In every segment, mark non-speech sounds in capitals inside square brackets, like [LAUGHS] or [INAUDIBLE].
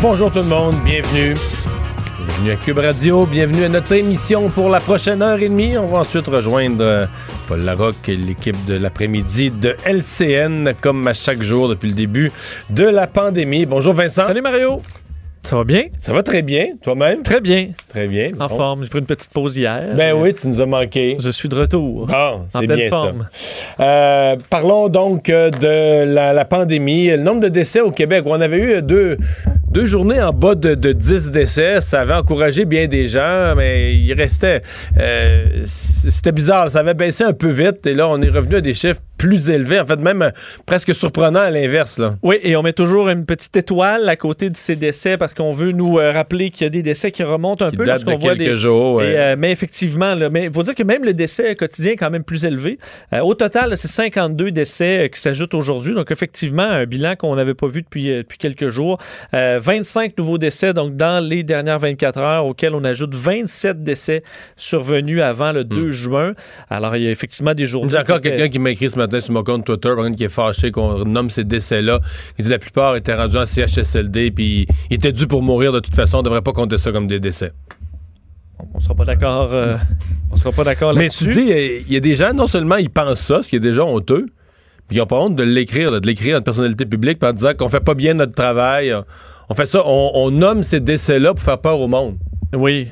Bonjour tout le monde, bienvenue. Bienvenue à Cube Radio, bienvenue à notre émission pour la prochaine heure et demie. On va ensuite rejoindre euh, Paul Larocque et l'équipe de l'après-midi de LCN, comme à chaque jour depuis le début de la pandémie. Bonjour Vincent. Salut Mario. Ça va bien? Ça va très bien, toi-même? Très bien. Très bien. En Bon. forme. J'ai pris une petite pause hier. Ben oui, tu nous as manqué. Je suis de retour. Bon, en c'est pleine bien forme. ça. Euh, parlons donc euh, de la, la pandémie. Le nombre de décès au Québec. On avait eu deux, deux journées en bas de, de 10 décès. Ça avait encouragé bien des gens, mais il restait... euh, C'était bizarre. Ça avait baissé un peu vite. Et là, on est revenu à des chiffres plus élevés. En fait, même euh, presque surprenant à l'inverse. là. Oui, et on met toujours une petite étoile à côté de ces décès parce qu'on veut nous euh, rappeler qu'il y a des décès qui remontent un Qui peu date de lorsqu'on voit quelques des. jours. ouais. Et, euh, mais effectivement, mais il faut dire que même le décès quotidien est quand même plus élevé. Euh, au total, c'est 52 décès qui s'ajoutent aujourd'hui. Donc, effectivement, un bilan qu'on n'avait pas vu depuis, depuis quelques jours. Euh, 25 nouveaux décès donc dans les dernières 24 heures, auxquels on ajoute 27 décès survenus avant le 2 juin. Alors, il y a effectivement des y a encore quelqu'un qui m'a écrit ce matin sur mon compte Twitter, par exemple, qui est fâché qu'on nomme ces décès-là. Il dit la plupart étaient rendus en CHSLD, puis ils étaient dû pour mourir de toute façon. On devrait pas compter ça comme des décès. On sera pas d'accord. euh, on sera pas d'accord Mais là-dessus. tu dis, euh, il y a des gens, non seulement ils pensent ça, ce qui est déjà honteux, puis ils n'ont pas honte de l'écrire, de l'écrire à une personnalité publique, en disant qu'on fait pas bien notre travail. On fait ça, on, on nomme ces décès-là pour faire peur au monde. Oui.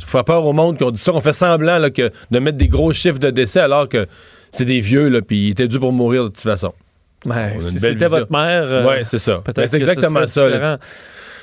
Pour faire peur au monde qu'on dit ça, on fait semblant là, que, de mettre des gros chiffres de décès alors que c'est des vieux, là, puis ils étaient dû pour mourir de toute façon. Une si c'était votre mère, euh, ouais, c'est ça. Ben, c'est exactement ça. là. différent.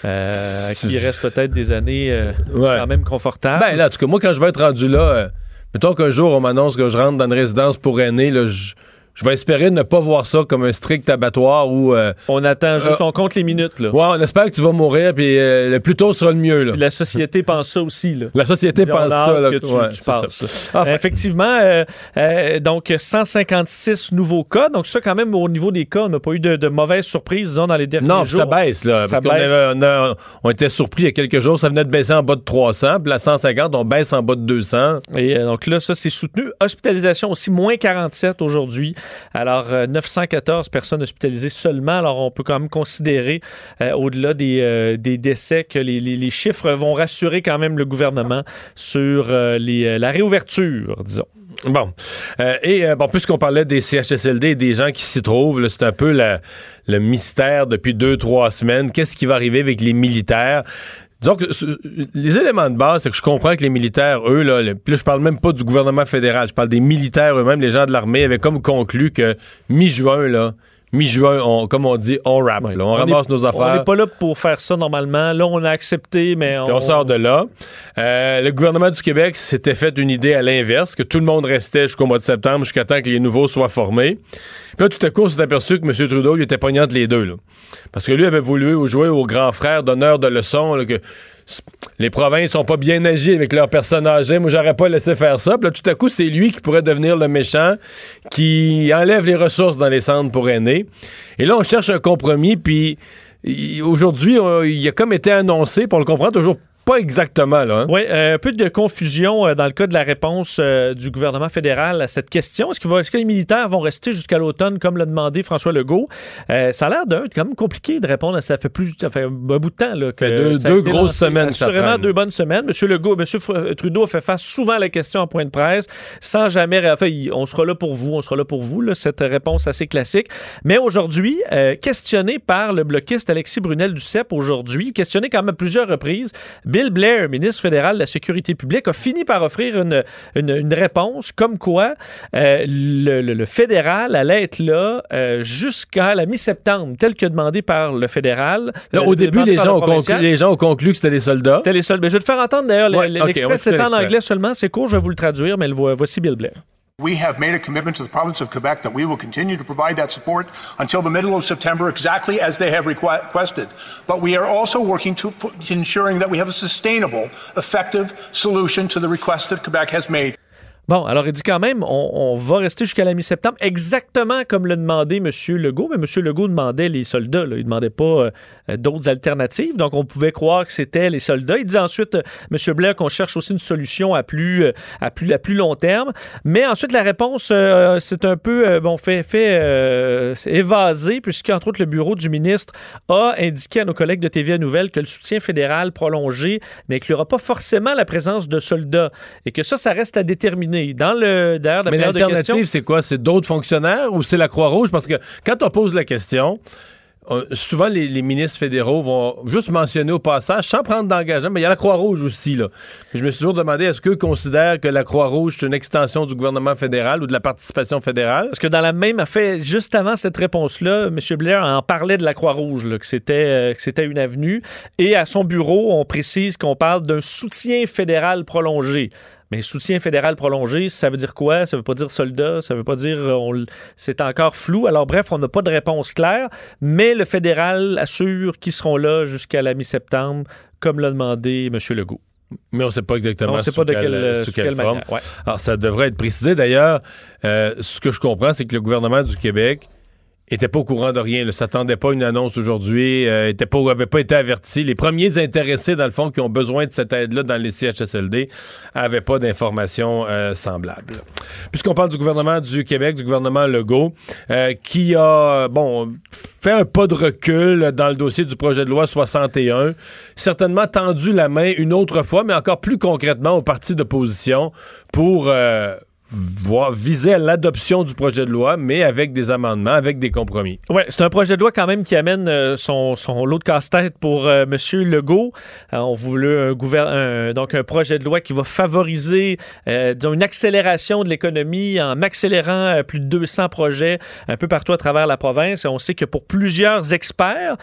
Euh, qui reste peut-être des années euh, Ouais. quand même confortables. Ben là, en tout cas, moi, quand je vais être rendu là, euh, mettons qu'un jour, on m'annonce que je rentre dans une résidence pour aînés, là, je, je vais espérer ne pas voir ça comme un strict abattoir où... euh, on attend juste, Euh, on compte les minutes. Là. ouais, on espère que tu vas mourir, puis euh, le plus tôt sera le mieux, là. Puis la société pense ça aussi. Là. La société Puis on pense a ça, là. que tu, Ouais, tu c'est ça. passes, là. Enfin, Euh, Effectivement, euh, euh, donc 156 nouveaux cas. Donc ça, quand même, au niveau des cas, on n'a pas eu de, de mauvaises surprises, disons, dans les derniers non, jours. ça baisse, là. Ça parce qu'on baisse. avait- on, a- on était surpris il y a quelques jours, ça venait de baisser en bas de 300, puis la 150, on baisse en bas de 200. Et euh, donc là, ça, c'est soutenu. Hospitalisation aussi, moins 47 aujourd'hui. Alors, euh, 914 personnes hospitalisées seulement. Alors, on peut quand même considérer, euh, au-delà des, euh, des décès, que les, chiffres vont rassurer quand même le gouvernement sur euh, euh, la réouverture, disons. Bon. Euh, et euh, puisqu'on parlait des CHSLD et des gens qui s'y trouvent, c'est un peu le mystère depuis deux, trois semaines. Qu'est-ce qui va arriver avec les militaires? Euh, les éléments de base, c'est que je comprends que les militaires, eux, là, là, je parle même pas du gouvernement fédéral, je parle des militaires eux-mêmes, les gens de l'armée, avaient comme conclu que mi-juin, là, mi-juin, on- comme on dit, on rap, Ouais. là, on, On ramasse est- nos On affaires. n'est pas là pour faire ça normalement. Là, on a accepté, mais on, Puis on sort de là. Euh, le gouvernement du Québec s'était fait une idée à l'inverse, que tout le monde restait jusqu'au mois de septembre, jusqu'à temps que les nouveaux soient formés. Puis là, tout à coup, on s'est aperçu que M. Trudeau, lui, était pognant entre les deux. là. Parce que lui avait voulu jouer au grand frère d'honneur de leçon, là, que s- les provinces sont pas bien agi avec leurs personnes âgées. Moi, j'aurais pas laissé faire ça. Puis là, tout à coup, c'est lui qui pourrait devenir le méchant qui enlève les ressources dans les centres pour aînés. Et là, on cherche un compromis, puis aujourd'hui, il a comme été annoncé, on le comprend toujours pas exactement, là. hein? Oui, euh, un peu de confusion euh, dans le cas de la réponse euh, du gouvernement fédéral à cette question. Est-ce, qu'il va- est-ce que les militaires vont rester jusqu'à l'automne, comme l'a demandé François Legault? Euh, ça a l'air d'un quand même compliqué de répondre à ça. Fait plus, ça fait un bout de temps là, que Fait deux- ça deux grosses semaines traîne. deux bonnes semaines. Monsieur Legault, Monsieur Fr- Trudeau a fait face souvent à la question en point de presse, sans jamais. Enfin, on sera là pour vous, on sera là pour vous. là, cette réponse assez classique. Mais aujourd'hui, euh, questionné par le bloquiste Alexis Brunel du CEP aujourd'hui, questionné quand même à plusieurs reprises, Bill Blair, ministre fédéral de la Sécurité publique, a fini par offrir une, une- une réponse comme quoi euh, le, le- le fédéral allait être là euh, jusqu'à la mi-septembre, tel que demandé par le fédéral. Là, Euh, au début, les gens, ont conclu, provincial. les gens ont conclu que c'était les soldats. C'était les seuls. Mais je vais te faire entendre d'ailleurs. Ouais, L'extrait, c'est en anglais seulement. C'est court, je vais vous le traduire, mais voici Bill Blair. We have made a commitment to the province of Quebec that we will continue to provide that support until the middle of September, exactly as they have requested. But we are also working to, ensuring that we have a sustainable, effective solution to the request that Quebec has made. Bon, alors il dit quand même, on, va rester jusqu'à la mi-septembre, exactement comme l'a demandé M. Legault, mais M. Legault demandait les soldats, il ne demandait pas euh, d'autres alternatives, donc on pouvait croire que c'était les soldats. Il dit ensuite, euh, M. Blair, qu'on cherche aussi une solution à plus, euh, à plus, plus long terme, mais ensuite la réponse, c'est un peu, bon, fait, fait puisqu'entre autres le bureau du ministre a indiqué à nos collègues de TVA Nouvelle que le soutien fédéral prolongé n'inclura pas forcément la présence de soldats, et que ça, ça reste à déterminer. Dans le, la Mais l'alternative, c'est quoi? C'est d'autres fonctionnaires ou c'est la Croix-Rouge? Parce que quand on pose la question, euh, souvent les, les ministres fédéraux vont juste mentionner au passage, sans prendre d'engagement, mais il y a la Croix-Rouge aussi. Là. Puis je me suis toujours demandé, est-ce qu'eux considèrent que la Croix-Rouge, c'est une extension du gouvernement fédéral ou de la participation fédérale? Parce que dans la même affaire, juste avant cette réponse-là, M. Blair en parlait de la Croix-Rouge, là, que c'était euh, que c'était une avenue. Et à son bureau, on précise qu'on parle d'un soutien fédéral prolongé. Mais soutien fédéral prolongé, ça veut dire quoi? Ça veut pas dire soldat, ça veut pas dire... euh, on C'est encore flou. Alors bref, on n'a pas de réponse claire, mais le fédéral assure qu'ils seront là jusqu'à la mi-septembre, comme l'a demandé M. Legault. Mais on ne sait pas exactement On ne sait sous pas de quelle, quelle, euh, sous sous quelle quelle forme. Ouais. Alors, ça devrait être précisé. D'ailleurs, euh, ce que je comprends, c'est que le gouvernement du Québec était pas au courant de rien. Ne s'attendait pas à une annonce aujourd'hui, euh, pas, pas été averti. Les premiers intéressés, dans le fond, qui ont besoin de cette aide-là dans les CHSLD, avaient pas d'informations euh, semblables. Puisqu'on parle du gouvernement du Québec, du gouvernement Legault, euh, qui a, bon, fait un pas de recul dans le dossier du projet de loi 61, certainement tendu la main une autre fois, mais encore plus concrètement aux partis d'opposition pour euh, voir, viser à l'adoption du projet de loi, mais avec des amendements, avec des compromis. Oui, c'est un projet de loi quand même qui amène euh, son, son lot de casse-tête pour euh, M. Legault. Euh, on voulait un, donc un projet de loi qui va favoriser une accélération de l'économie en accélérant plus de 200 projets un peu partout à travers la province. On sait que pour plusieurs experts,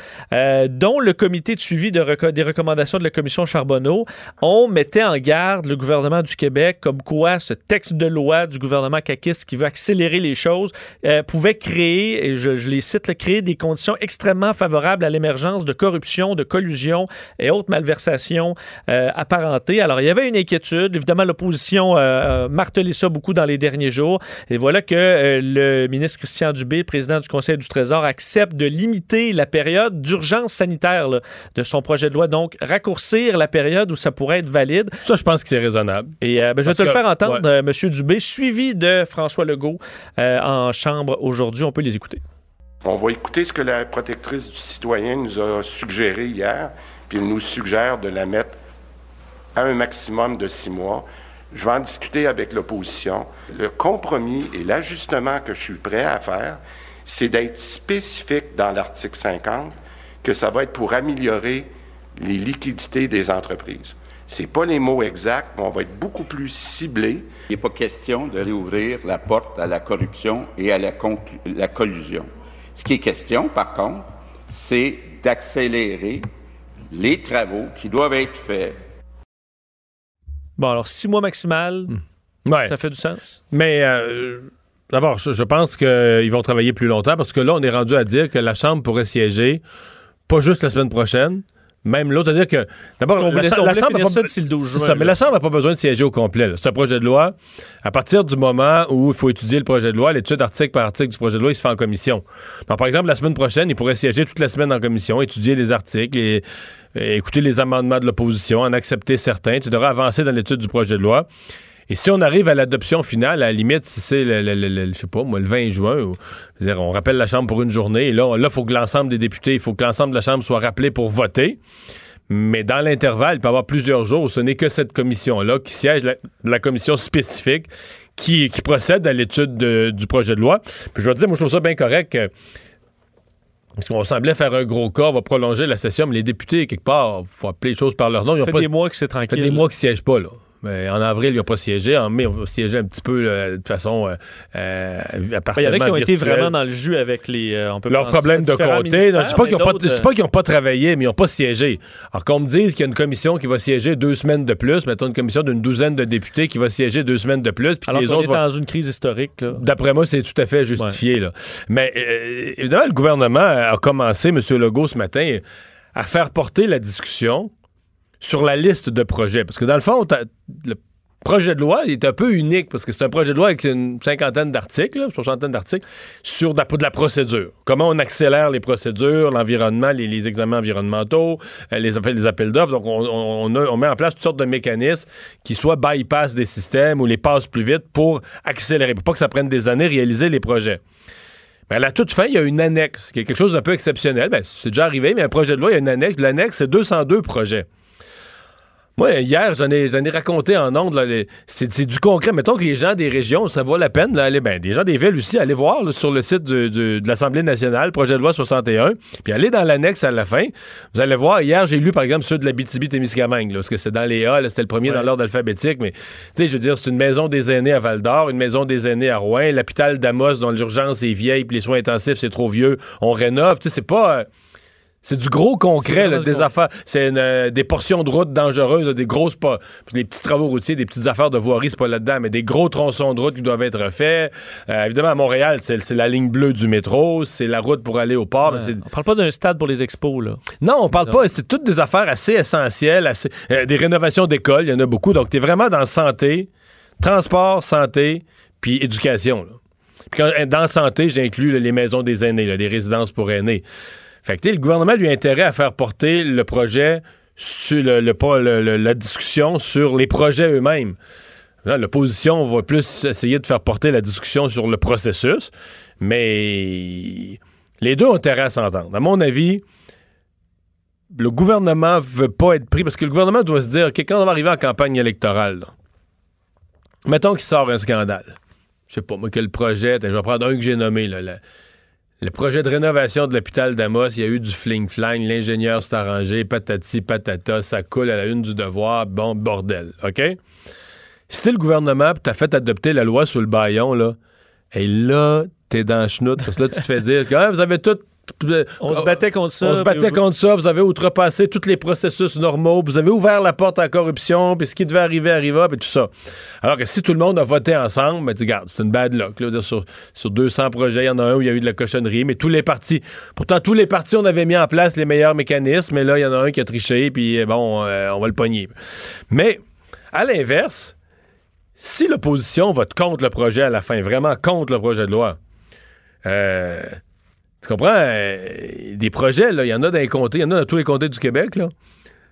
dont le comité de suivi des recommandations de la commission Charbonneau, on mettait en garde le gouvernement du Québec comme quoi ce texte de loi du gouvernement caquiste qui veut accélérer les choses euh, pouvait créer, et je, je les cite, là, créer des conditions extrêmement favorables à l'émergence de corruption, de collusion et autres malversations euh, apparentées. Alors, il y avait une inquiétude. Évidemment, l'opposition euh, a martelé ça beaucoup dans les derniers jours. Et voilà que euh, le ministre Christian Dubé, président du Conseil du Trésor, accepte de limiter la période d'urgence sanitaire là, de son projet de loi. Donc, raccourcir la période où ça pourrait être valide. Ça, je pense que c'est raisonnable. Et ben, je vais Parce te le faire entendre, ouais. M. Dubé, suivi de François Legault euh, en chambre aujourd'hui. On peut les écouter. On va écouter ce que la protectrice du citoyen nous a suggéré hier, puis elle nous suggère de la mettre à un maximum de six mois. Je vais en discuter avec l'opposition. Le compromis et l'ajustement que je suis prêt à faire, c'est d'être spécifique dans l'article 50 que ça va être pour améliorer les liquidités des entreprises. C'est pas les mots exacts, mais on va être beaucoup plus ciblé. Il n'est pas question de réouvrir la porte à la corruption et à la, collusion. Ce qui est question, par contre, c'est d'accélérer les travaux qui doivent être faits Bon, alors, six mois maximal, Ouais. ça fait du sens? Mais euh, d'abord, je, je pense qu'ils vont travailler plus longtemps parce que là, on est rendu à dire que la Chambre pourrait siéger pas juste la semaine prochaine. Même l'autre, c'est-à-dire que d'abord, la, voulait- la voulait Chambre a finir pas- ça d'ici le 12 c'est juin, ça, mais là. la Chambre n'a pas besoin de siéger au complet. là. C'est un projet de loi. À partir du moment où il faut étudier le projet de loi, l'étude article par article du projet de loi, il se fait en commission. Donc, par exemple, la semaine prochaine, il pourrait siéger toute la semaine en commission, étudier les articles et, et écouter les amendements de l'opposition, en accepter certains. Tu devras avancer dans l'étude du projet de loi. Et si on arrive à l'adoption finale, à la limite, si c'est le, le- le- le- je sais pas, moi, le 20 juin, ou- dire, on rappelle la Chambre pour une journée, et là, il faut que l'ensemble des députés, il faut que l'ensemble de la Chambre soit rappelé pour voter. Mais dans l'intervalle, il peut y avoir plusieurs jours où ce n'est que cette commission-là qui siège, la, la commission spécifique, qui, qui procède à l'étude de- du projet de loi. Puis je te dire, moi, je trouve ça bien correct. parce qu'on semblait faire un gros cas, on va prolonger la session, mais les députés, quelque part, il faut appeler les choses par leur nom. Ils ont Ça fait pas, des mois que c'est ça fait tranquille. des mois qu'ils siègent pas, là. Mais en avril, ils n'ont pas siégé. En mai, on va siéger un petit peu euh, de façon euh, euh, à Ben, Il y en a qui ont été vraiment dans le jus avec les. euh, on peut leurs problèmes de côté. Non, je dis pas qu'ils n'ont pas, travaillé, mais ils n'ont pas siégé. Alors qu'on me dise qu'il y a une commission qui va siéger deux semaines de plus, mettons une commission d'une douzaine de députés qui va siéger deux semaines de plus, puis que Alors les autres est vont- dans une crise historique. D'après moi, c'est tout à fait justifié. Là. Mais euh, évidemment, le gouvernement a commencé, M. Legault, ce matin, à faire porter la discussion sur la liste de projets. Parce que dans le fond, le projet de loi est un peu unique parce que c'est un projet de loi avec une cinquantaine d'articles, soixantaine d'articles, sur de la, de la procédure. Comment on accélère les procédures, l'environnement, les, examens environnementaux, euh, les appels, d'offres. Donc, on, met en place toutes sortes de mécanismes qui soit bypass des systèmes ou les passent plus vite pour accélérer, pour pas que ça prenne des années réaliser les projets. Mais à la toute fin, il y a une annexe, qui est quelque chose d'un peu exceptionnel. Ben, c'est déjà arrivé, mais un projet de loi, il y a une annexe. L'annexe, c'est 202 projets. Moi, hier, j'en ai, ai raconté en ondes. là, C'est c'est du concret. Mettons que les gens des régions, ça vaut la peine d'aller, ben, des gens des villes aussi, aller voir là, sur le site de l'Assemblée nationale, projet de loi 61, puis aller dans l'annexe à la fin. Vous allez voir, hier, j'ai lu, par exemple, ceux de la BTB-Témiscamingue, là, parce que c'est dans les A, là, c'était le premier dans l'ordre alphabétique, mais, tu sais, je veux dire, c'est une maison des aînés à Val-d'Or, une maison des aînés à Rouen, l'hôpital d'Amos, dont l'urgence est vieille, puis les soins intensifs, c'est trop vieux, on rénove. Tu sais, c'est pas... euh, c'est du gros concret, là, des affaires. C'est euh, des portions de route dangereuses, là, des grosses pas. Des petits travaux routiers, des petites affaires de voirie, c'est pas là-dedans, mais des gros tronçons de route qui doivent être refaits. Euh, évidemment, à Montréal, c'est la ligne bleue du métro, c'est la route pour aller au port. mais c'est- On parle pas d'un stade pour les expos. Là. non, on parle Non. pas. C'est toutes des affaires assez essentielles, assez- euh, des rénovations d'écoles, il y en a beaucoup. Donc, tu es vraiment dans santé, transport, santé, puis éducation. là. Puis quand- dans santé, j'inclus les maisons des aînés, là, les résidences pour aînés. Fait que le gouvernement lui a intérêt à faire porter le projet sur le, le- le- la discussion sur les projets eux-mêmes. L'opposition va plus essayer de faire porter la discussion sur le processus, mais les deux ont intérêt à s'entendre. À mon avis, le gouvernement veut pas être pris parce que le gouvernement doit se dire, OK, quand on va arriver en campagne électorale, là, mettons qu'il sort un scandale. Je sais pas, moi, quel projet, je vais prendre un que j'ai nommé, là, le projet de rénovation de l'hôpital d'Amos, il y a eu du fling-flang, l'ingénieur s'est arrangé, patati patata, ça coule à la une du devoir, bon, bordel, OK? Si le gouvernement t'as fait adopter la loi sur le baillon, là, et là, t'es dans le chenoute, parce que là, tu te fais dire que Ah, vous avez tout... On se battait contre ça. On se battait contre ça, vous avez outrepassé tous les processus normaux, vous avez ouvert la porte à la corruption, puis ce qui devait arriver arriva, puis tout ça. Alors que si tout le monde a voté ensemble, ben, tu regardes, c'est une bad luck. là. Sur, sur 200 projets, il y en a un où il y a eu de la cochonnerie, mais tous les partis, pourtant tous les partis, on avait mis en place les meilleurs mécanismes, mais là, il y en a un qui a triché, puis euh, bon, euh, on va le pogner. Mais, à l'inverse, si l'opposition vote contre le projet à la fin, vraiment contre le projet de loi, euh, tu comprends? Euh, des projets, là, il y en a dans les comtés, il y en a dans tous les comtés du Québec, là.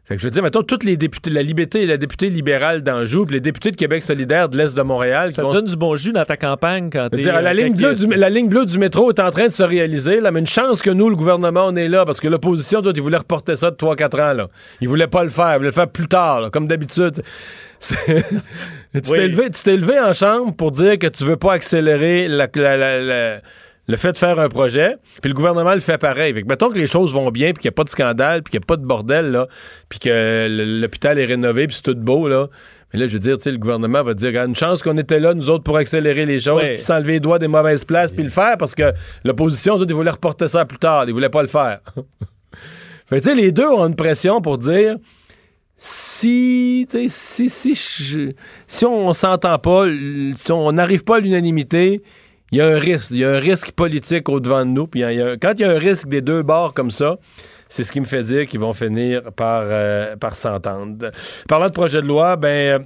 Fait que je veux dire, mettons, tous les députés, la Liberté, la députée libérale d'Anjou, puis les députés de Québec solidaire de l'Est de Montréal, qui Ça te donne du bon jus dans ta campagne quand t'es. dire, la, euh, ligne bleue du, la ligne bleue du métro est en train de se réaliser, là, mais une chance que nous, le gouvernement, on est là, parce que l'opposition, toi, ils voulaient reporter ça de 3-4 ans. Là. Ils voulaient pas le faire, ils voulaient le faire plus tard, là, comme d'habitude. [LAUGHS] Tu t'es Oui. t'es élevé en chambre pour dire que tu veux pas accélérer la- la- la- le fait de faire un projet, puis le gouvernement le fait pareil. Fait que mettons que les choses vont bien, puis qu'il n'y a pas de scandale, puis qu'il n'y a pas de bordel, là, puis que l'hôpital est rénové, puis c'est tout beau, là. Mais là, je veux dire, tu sais, le gouvernement va dire, Regarde, une chance qu'on était là, nous autres, pour accélérer les choses, puis s'enlever les doigts des mauvaises places, puis le faire, parce que l'opposition, ils voulaient reporter ça plus tard, ils voulaient pas le faire. [LAUGHS] fait tu sais, les deux ont une pression pour dire, si, si, si, je- si on s'entend pas, si on n'arrive pas à l'unanimité, il y a un risque. Il y a un risque politique au-devant de nous. Puis quand il y a un risque des deux bords comme ça, c'est ce qui me fait dire qu'ils vont finir par, euh, par s'entendre. Parlant de projet de loi, ben.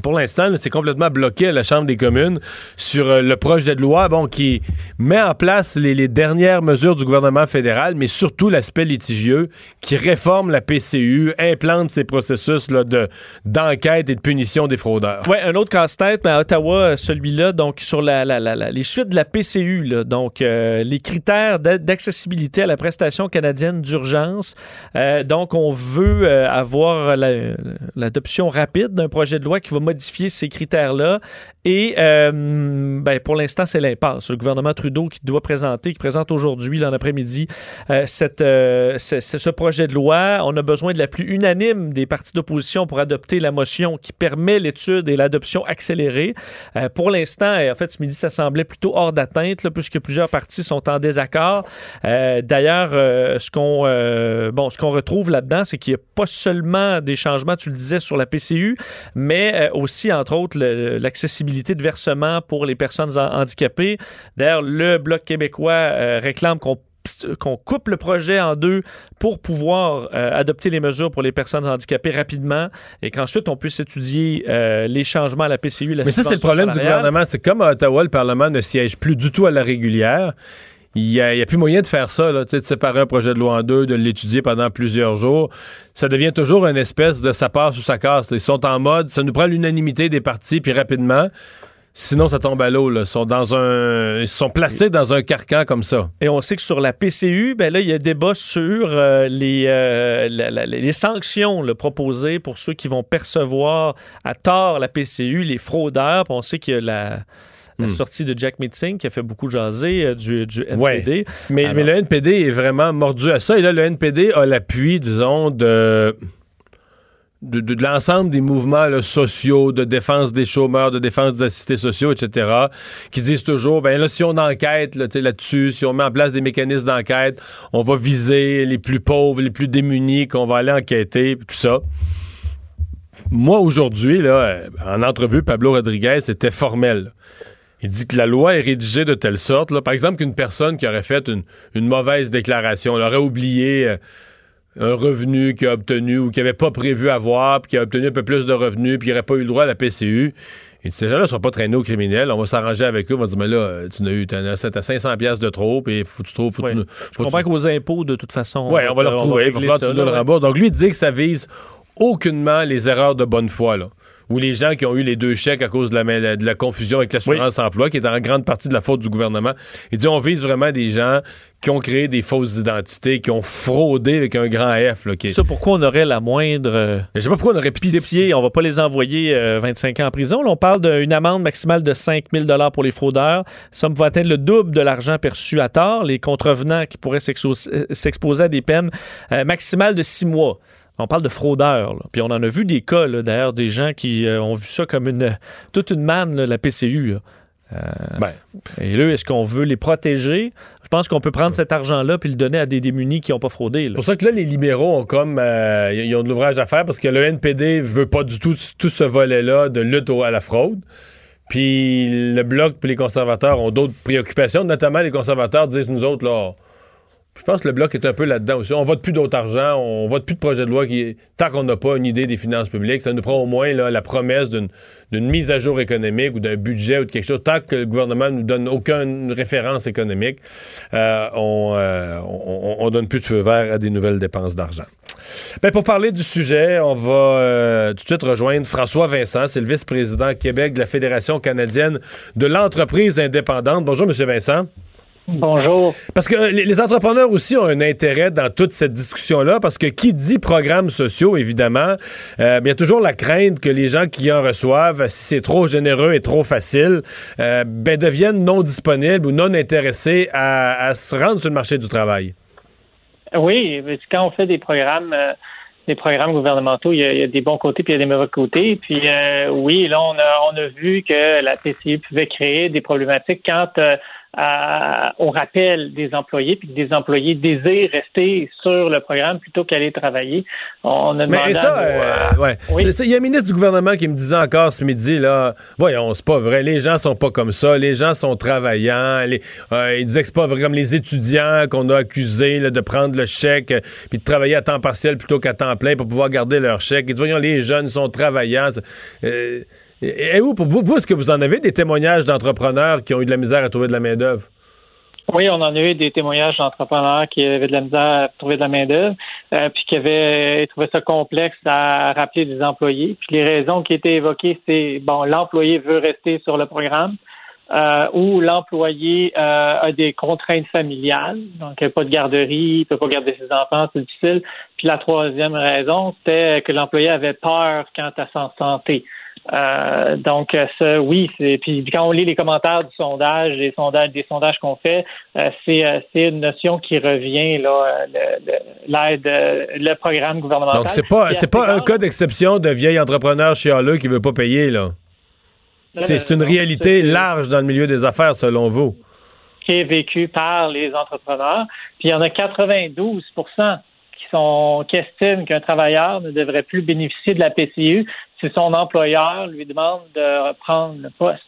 Pour l'instant, c'est complètement bloqué à la Chambre des communes sur euh, le projet de loi bon, qui met en place les, dernières mesures du gouvernement fédéral, mais surtout l'aspect litigieux, qui réforme la PCU, implante ces processus là, de, d'enquête et de punition des fraudeurs. Ouais, un autre casse-tête, mais à Ottawa, euh, celui-là, donc sur la, les suites de la PCU, donc euh, les critères d'a- d'accessibilité à la prestation canadienne d'urgence. Donc, on veut avoir la- l'adoption rapide d'un projet de loi qui va modifier ces critères-là. Et euh, ben, pour l'instant, c'est l'impasse. Le gouvernement Trudeau qui doit présenter, qui présente aujourd'hui, l'an après-midi, euh, euh, ce, projet de loi. On a besoin de la plus unanime des partis d'opposition pour adopter la motion qui permet l'étude et l'adoption accélérée. Pour l'instant, en fait, ce midi, ça semblait plutôt hors d'atteinte, puisque plusieurs partis sont en désaccord. D'ailleurs, ce qu'on bon, ce qu'on retrouve là-dedans, c'est qu'il n'y a pas seulement des changements, tu le disais, sur la PCU, mais aussi, entre autres, l'accessibilité de versement pour les personnes handicapées. D'ailleurs, le Bloc québécois réclame qu'on qu'on coupe le projet en deux pour pouvoir euh, adopter les mesures pour les personnes handicapées rapidement et qu'ensuite on puisse étudier euh, les changements à la PCU. La Mais ça, c'est le problème du gouvernement. C'est comme à Ottawa, le Parlement ne siège plus du tout à la régulière. Il n'y a, plus moyen de faire ça, là, de séparer un projet de loi en deux, de l'étudier pendant plusieurs jours. Ça devient toujours une espèce de ça passe ou ça casse. Ils sont en mode, ça nous prend l'unanimité des partis, puis rapidement. Sinon, ça tombe à l'eau. Ils sont dans un, ils sont placés dans un carcan comme ça. Et on sait que sur la PCU, ben là, il y a débat sur euh, les, euh, les sanctions proposées pour ceux qui vont percevoir à tort la PCU, les fraudeurs. Puis on sait qu'il la, la Hmm. sortie de Jack Meeting qui a fait beaucoup jaser euh, du, du NPD. Ouais. Mais, Alors- mais le NPD est vraiment mordu à ça. Et là, le NPD a l'appui, disons, de de, de- de l'ensemble des mouvements là, sociaux, de défense des chômeurs, de défense des assistés sociaux, etc., qui disent toujours, ben là, si on enquête là, là-dessus, si on met en place des mécanismes d'enquête, on va viser les plus pauvres, les plus démunis, qu'on va aller enquêter, tout ça. Moi, aujourd'hui, là, en entrevue, Pablo Rodriguez, c'était formel. Il dit que la loi est rédigée de telle sorte, là, par exemple, qu'une personne qui aurait fait une, une mauvaise déclaration, elle aurait oublié euh, un revenu qu'il a obtenu ou qu'il n'avait pas prévu avoir, puis qui a obtenu un peu plus de revenus, puis qui n'aurait pas eu le droit à la PCU. Et ces gens-là ne sont pas traînés aux criminels. On va s'arranger avec eux. On va dire, mais là, euh, tu n'as eu, t'as, t'as 500 pièces de trop, puis faut que tu trouves, faut que Ouais. tu Je faut que comprends tu- qu'aux impôts, de toute façon. Ouais, on va le retrouver. Il va falloir que tu nous le rembourses. Donc, lui, il dit que ça vise aucunement les erreurs de bonne foi, là. Ou les gens qui ont eu les deux chèques à cause de la, mail- de la confusion avec l'assurance-emploi, qui est en grande partie de la faute du gouvernement. Il dit on vise vraiment des gens qui ont créé des fausses identités, qui ont fraudé avec un grand F. Là, qui est- Ça, pourquoi on aurait la moindre euh, Je sais pas pourquoi on aurait pitié. pitié? On va pas les envoyer euh, 25 ans en prison. Là, on parle d'une amende maximale de 5 000 pour les fraudeurs. Ça va atteindre le double de l'argent perçu à tort. Les contrevenants qui pourraient euh, s'exposer à des peines euh, maximales de 6 mois. On parle de fraudeurs. là. Puis on en a vu des cas, là, d'ailleurs, des gens qui euh, ont vu ça comme une toute une manne, là, la PCU. là. Ben, Et là, est-ce qu'on veut les protéger? Je pense qu'on peut prendre cet argent-là puis le donner à des démunis qui n'ont pas fraudé. C'est pour ça que là, les libéraux ont comme. euh, ils ont de l'ouvrage à faire parce que le NPD veut pas du tout tout ce volet-là de lutte à la fraude. Puis le Bloc puis les conservateurs ont d'autres préoccupations, notamment les conservateurs disent nous autres, là. Je pense que le Bloc est un peu là-dedans aussi. On vote plus d'autre argent, on vote plus de projet de loi qui. Tant qu'on n'a pas une idée des finances publiques, ça nous prend au moins la promesse d'une d'une mise à jour économique ou d'un budget ou de quelque chose. Tant que le gouvernement ne nous donne aucune référence économique, euh, on, euh, on, on donne plus de feu vert à des nouvelles dépenses d'argent. Ben, pour parler du sujet, on va euh, tout de suite rejoindre François Vincent, c'est le vice-président Québec de la Fédération canadienne de l'entreprise indépendante. Bonjour, Monsieur Vincent. Bonjour. Parce que euh, les, les entrepreneurs aussi ont un intérêt dans toute cette discussion-là, parce que qui dit programmes sociaux, évidemment, euh, il y a toujours la crainte que les gens qui en reçoivent, si c'est trop généreux et trop facile, euh, ben, deviennent non disponibles ou non intéressés à, à se rendre sur le marché du travail. Oui, quand on fait des programmes, euh, des programmes gouvernementaux, il y, a, il y a des bons côtés puis il y a des mauvais côtés. Puis euh, oui, là on a on a vu que la PCU pouvait créer des problématiques quand euh, à- au rappel des employés, puis que des employés désirent rester sur le programme plutôt qu'aller travailler. On a demandé Mais ça, à nos, euh, ouais. oui. Ça, Il y a un ministre du gouvernement qui me disait encore ce midi, là, voyons, c'est pas vrai, les gens sont pas comme ça, les gens sont travaillants, les, euh, il disait que c'est pas vrai comme les étudiants qu'on a accusés là, de prendre le chèque euh, puis de travailler à temps partiel plutôt qu'à temps plein pour pouvoir garder leur chèque. Il dit, voyons, les jeunes sont travaillants. Euh, et, où, pour vous, vous, est-ce que vous en avez des témoignages d'entrepreneurs qui ont eu de la misère à trouver de la main-d'œuvre? Oui, on en a eu des témoignages d'entrepreneurs qui avaient de la misère à trouver de la main-d'œuvre, euh, puis qui avaient trouvé ça complexe à rappeler des employés. Puis les raisons qui étaient évoquées, c'est bon, l'employé veut rester sur le programme. Euh, ou l'employé euh, a des contraintes familiales, donc il a pas de garderie, il peut pas garder ses enfants, c'est difficile. Puis la troisième raison, c'était que l'employé avait peur quant à sa santé. Euh, donc, ça, oui, c'est, puis quand on lit les commentaires du sondage, les sondages, des sondages qu'on fait, euh, c'est, euh, une notion qui revient, là, le, l'aide, le programme gouvernemental. Donc, c'est pas, c'est pas un cas d'exception de vieil entrepreneur chialeux qui veut pas payer, là. C'est, une réalité large dans le milieu des affaires, selon vous. Qui est vécu par les entrepreneurs. Puis il y en a 92 qui sont qui estiment qu'un travailleur ne devrait plus bénéficier de la PCU si son employeur lui demande de reprendre le poste.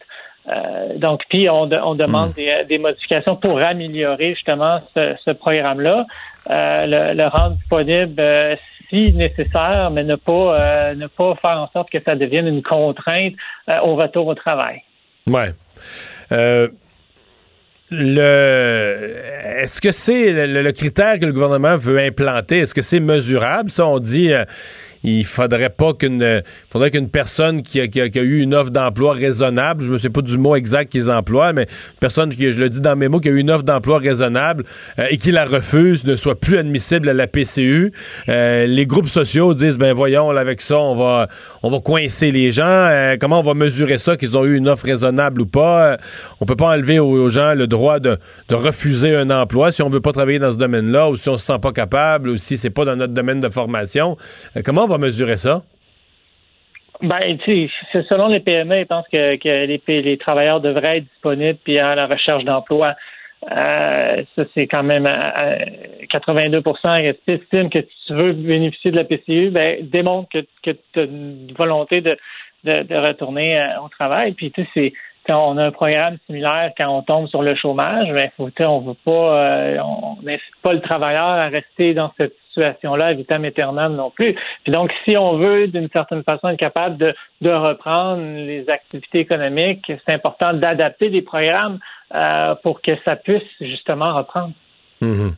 Euh, donc, puis on, on demande hmm. des, modifications pour améliorer justement ce, programme-là, euh, le, le, rendre disponible euh, si nécessaire, mais ne pas ne pas faire en sorte que ça devienne une contrainte au retour au travail. Ouais. Le est-ce que c'est le, le, critère que le gouvernement veut implanter? Est-ce que c'est mesurable? Ça, on dit il faudrait pas qu'une faudrait qu'une personne qui a, qui, a, eu une offre d'emploi raisonnable, je ne sais pas du mot exact qu'ils emploient, mais une personne qui, je le dis dans mes mots, qui a eu une offre d'emploi raisonnable euh, et qui la refuse ne soit plus admissible à la PCU. Euh, les groupes sociaux disent ben voyons, avec ça, on va on va coincer les gens. Euh, comment on va mesurer ça qu'ils ont eu une offre raisonnable ou pas? On peut pas enlever aux, gens le droit de, de, refuser un emploi si on veut pas travailler dans ce domaine-là ou si on se sent pas capable ou si c'est pas dans notre domaine de formation. comment on va mesurer ça? Ben, tu sais, selon les PME, ils pensent que, les, travailleurs devraient être disponibles puis à la recherche d'emploi. Euh, ça, c'est quand même 82% estiment que si tu veux bénéficier de la PCU, ben, démontre que, tu as une volonté de, retourner euh, au travail. Puis, tu sais, c'est on a un programme similaire quand on tombe sur le chômage, mais faut, on veut pas, euh, on n'incite pas le travailleur à rester dans cette situation-là vitam aeternam non plus. Puis donc, si on veut, d'une certaine façon, être capable de, de reprendre les activités économiques, c'est important d'adapter les programmes euh, pour que ça puisse justement reprendre. Mm-hmm.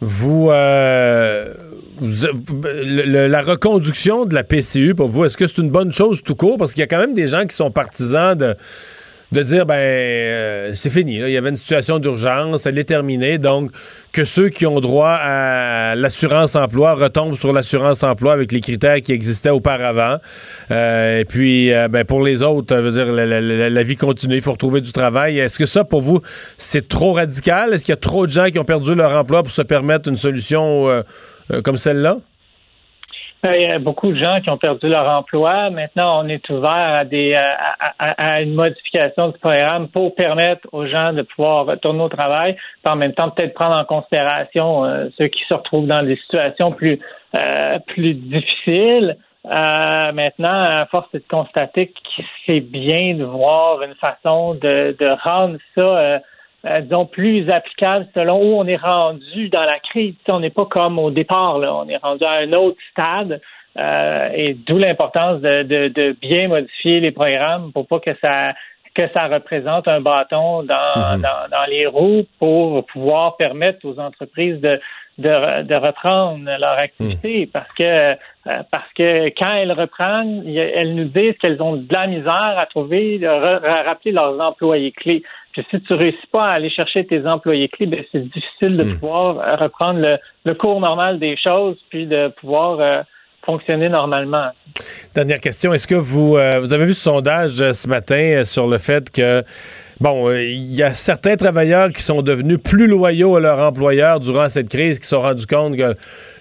Vous, euh, la reconduction de la PCU, pour vous, est-ce que c'est une bonne chose tout court? Parce qu'il y a quand même des gens qui sont partisans de de dire ben euh, c'est fini. Il y avait une situation d'urgence, elle est terminée, donc que ceux qui ont droit à l'assurance emploi retombent sur l'assurance emploi avec les critères qui existaient auparavant. Euh, et puis euh, ben, pour les autres, veut dire la, vie continue, il faut retrouver du travail. Est-ce que ça pour vous c'est trop radical? Est-ce qu'il y a trop de gens qui ont perdu leur emploi pour se permettre une solution comme celle-là? Il y a beaucoup de gens qui ont perdu leur emploi. Maintenant, on est ouvert à, des, à, une modification du programme pour permettre aux gens de pouvoir retourner au travail, puis en même temps peut-être prendre en considération euh, ceux qui se retrouvent dans des situations plus, euh, plus difficiles. Euh, maintenant, à force de constater que c'est bien de voir une façon de, de rendre ça euh, disons, plus applicable selon où on est rendu dans la crise. on n'est pas comme au départ, là. on est rendu à un autre stade. Euh, et d'où l'importance de, de, de, bien modifier les programmes pour pas que ça que ça représente un bâton dans, mhm. dans, dans, les roues pour pouvoir permettre aux entreprises de, de, de reprendre leur activité mhm. parce que euh, parce que quand elles reprennent, elles nous disent qu'elles ont de la misère à trouver, à rappeler leurs employés clés. Puis si tu réussis pas à aller chercher tes employés clés, ben c'est difficile de hmm. pouvoir euh, reprendre le, le, cours normal des choses, puis de pouvoir euh, fonctionner normalement. Dernière question, est-ce que vous, euh, vous avez vu ce sondage ce matin sur le fait que Bon, il y a certains travailleurs qui sont devenus plus loyaux à leur employeur durant cette crise, qui se sont rendus compte que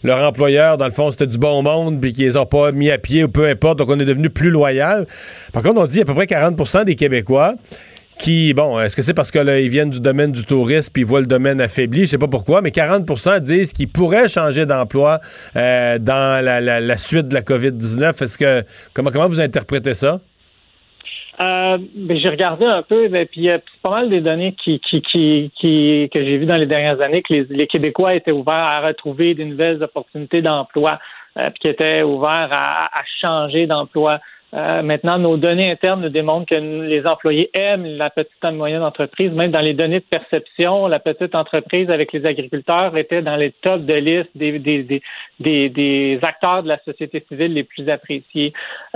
leur employeur, dans le fond, c'était du bon monde, puis qu'ils les ont pas mis à pied ou peu importe, donc on est devenu plus loyal. Par contre, on dit à peu près 40% des Québécois qui, bon, est-ce que c'est parce qu'ils viennent du domaine du tourisme puis ils voient le domaine affaibli, je sais pas pourquoi, mais 40% disent qu'ils pourraient changer d'emploi euh, dans la, suite de la COVID-19. Est-ce que comment vous interprétez ça? Euh, ben, j'ai regardé un peu, ben, puis y a pas mal des données qui, que j'ai vues dans les dernières années que les, Québécois étaient ouverts à retrouver de nouvelles opportunités d'emploi, euh, puis qui étaient ouverts à changer d'emploi. Euh, maintenant, nos données internes nous démontrent que les employés aiment la petite et moyenne entreprise. Même dans les données de perception, la petite entreprise avec les agriculteurs était dans les tops de liste des, des, des, des, acteurs de la société civile les plus appréciés.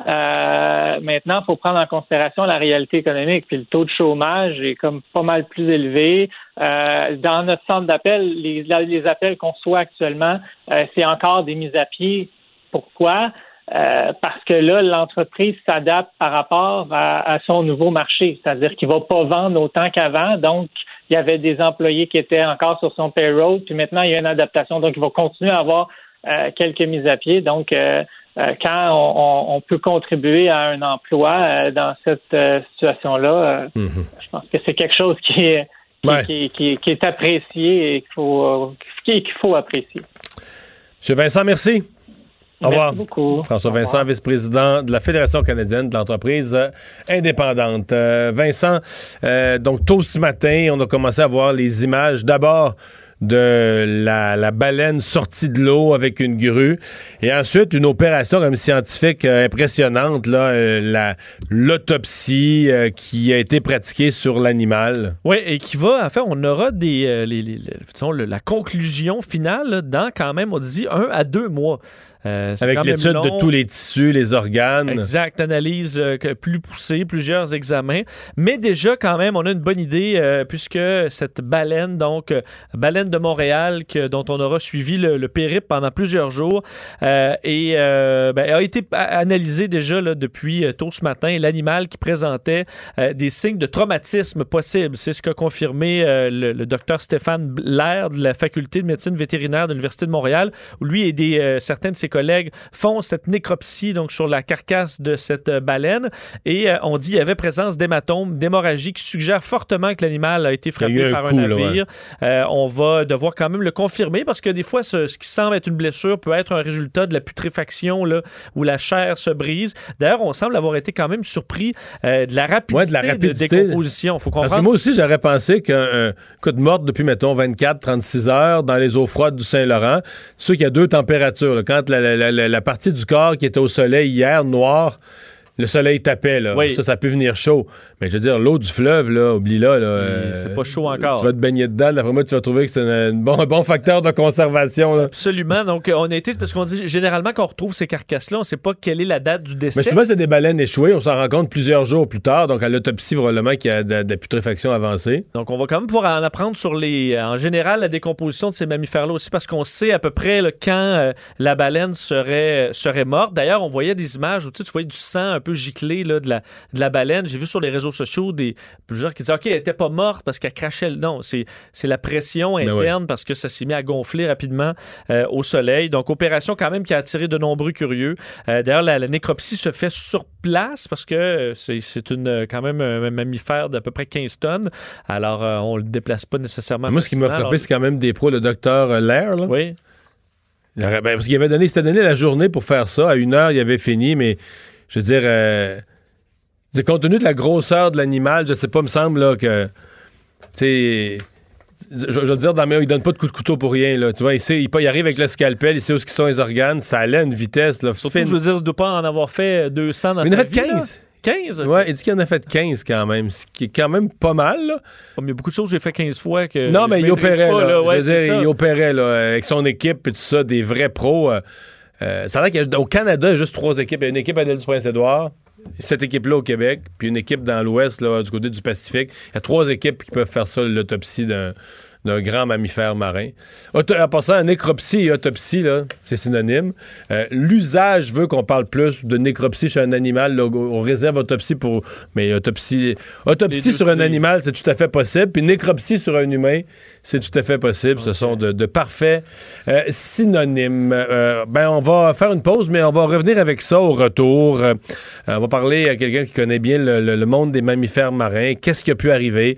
Euh, maintenant, il faut prendre en considération la réalité économique. Puis le taux de chômage est comme pas mal plus élevé. Euh, dans notre centre d'appel, les, les appels qu'on reçoit actuellement, c'est encore des mises à pied. Pourquoi? Euh, parce que là, l'entreprise s'adapte par rapport à, son nouveau marché, c'est-à-dire qu'il ne va pas vendre autant qu'avant, donc il y avait des employés qui étaient encore sur son payroll, puis maintenant il y a une adaptation, donc il va continuer à avoir euh, quelques mises à pied. Donc, euh, quand on, peut contribuer à un emploi dans cette situation-là, mhm. je pense que c'est quelque chose qui est, qui, est apprécié et qu'il faut, qu'il faut apprécier. M. Vincent, merci. Au revoir. Beaucoup. François Vincent, vice-président de la Fédération canadienne de l'entreprise indépendante. Euh, Vincent, euh, donc tôt ce matin, on a commencé à voir les images d'abord de la, baleine sortie de l'eau avec une grue. Et ensuite, une opération comme scientifique euh, impressionnante, là, euh, l'autopsie euh, qui a été pratiquée sur l'animal. Oui, et qui va, en fait, on aura des, les, la conclusion finale dans quand même, on dit, un à deux mois. Avec l'étude de tous les tissus, les organes. Exact, analyse plus poussée, plusieurs examens. Mais déjà, quand même, on a une bonne idée, puisque cette baleine, donc, baleine de Montréal que, dont on aura suivi le, périple pendant plusieurs jours euh, et euh, ben, a été analysé déjà là, depuis euh, tôt ce matin. L'animal qui présentait des signes de traumatisme possibles. C'est ce qu'a confirmé le, docteur Stéphane Blair de la faculté de médecine vétérinaire de l'Université de Montréal, où lui et des, certains de ses collègues font cette nécropsie donc, sur la carcasse de cette baleine. Et on dit qu'il y avait présence d'hématomes, d'hémorragie qui suggèrent fortement que l'animal a été frappé par un, navire. on va devoir quand même le confirmer parce que des fois, ce, qui semble être une blessure peut être un résultat de la putréfaction là, où la chair se brise. D'ailleurs, on semble avoir été quand même surpris euh, de, la rapidité de la rapidité de décomposition. Faut comprendre. Parce que moi aussi, j'aurais pensé qu'un coup de morte depuis, mettons, 24-36 heures dans les eaux froides du Saint-Laurent, c'est sûr qu'il y a deux températures. Quand la, partie du corps qui était au soleil hier, noire, le soleil tapait, là. Ça, ça peut venir chaud. Mais je veux dire, l'eau du fleuve, là, oublie-la. Là, c'est pas chaud encore. Tu vas te baigner dedans. D'après moi, tu vas trouver que c'est un, bon, bon facteur de conservation. Là. Absolument. Donc, on a été, parce qu'on dit généralement, quand on retrouve ces carcasses-là, on sait pas quelle est la date du décès. Mais souvent, c'est des baleines échouées. On s'en rend compte plusieurs jours plus tard. Donc, à l'autopsie, probablement qu'il y a de, la putréfaction avancée. Donc, on va quand même pouvoir en apprendre sur les, en général, la décomposition de ces mammifères-là aussi, parce qu'on sait à peu près quand euh, la baleine serait, serait morte. D'ailleurs, on voyait des images où tu, tu voyais du sang un peu giclé là, de, la, de la baleine. J'ai vu sur les réseaux sociaux des plusieurs qui disaient OK, elle n'était pas morte parce qu'elle crachait. Non, c'est la pression ben interne parce que ça s'est mis à gonfler rapidement euh, au soleil. Donc, opération quand même qui a attiré de nombreux curieux. Euh, d'ailleurs, la, nécropsie se fait sur place parce que euh, c'est une quand même un mammifère d'à peu près 15 tonnes. Alors, on le déplace pas nécessairement. Moi, ce qui m'a frappé, c'est quand même des pros, le docteur Lair. Oui. Ben, parce qu'il avait donné, donné la journée pour faire ça. À une heure, il avait fini, mais je veux dire, compte tenu de la grosseur de l'animal, je sais pas, me semble là, que. Tu je, veux dire, dans mes, il donne pas de coup de couteau pour rien. Là. Tu vois, il, sait, il, arrive avec le scalpel, il sait où sont les organes, ça allait à une vitesse. Là, Surtout, je veux dire, il ne doit pas en avoir fait 200 dans mais sa il en a fait 15. 15? Ouais, il dit qu'il en a fait 15 quand même, ce qui est quand même pas mal. Là. il y a beaucoup de choses que j'ai fait 15 fois que. Non, mais il opérait. là. je veux dire, il opérait là, avec son équipe et tout ça, des vrais pros. Euh, euh, ça a l'air qu'au Canada, il y a juste trois équipes. Il y a une équipe à l'île du Prince-Édouard, cette équipe-là au Québec, puis une équipe dans l'Ouest, du côté du Pacifique. Il y a trois équipes qui peuvent faire ça, l'autopsie d'un d'un grand mammifère marin. en passant, nécropsie et autopsie, c'est synonyme. Euh, l'usage veut qu'on parle plus de nécropsie sur un animal. on réserve autopsie pour. Mais autopsie, autopsie sur un animal, c'est tout à fait possible. Puis nécropsie sur un humain, c'est tout à fait possible. Ce sont de, parfaits euh, synonymes. Euh, ben, on va faire une pause, mais on va revenir avec ça au retour. on va parler à quelqu'un qui connaît bien le, monde des mammifères marins. Qu'est-ce qui a pu arriver?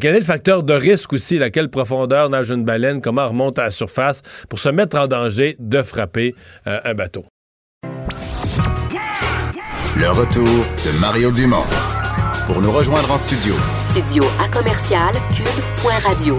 quel est le facteur de risque aussi, laquelle profondeur nage une baleine, comment elle remonte à la surface? Pour se mettre en danger de frapper euh, un bateau. Le retour de Mario Dumont. Pour nous rejoindre en studio. Studio à commercial cube.radio.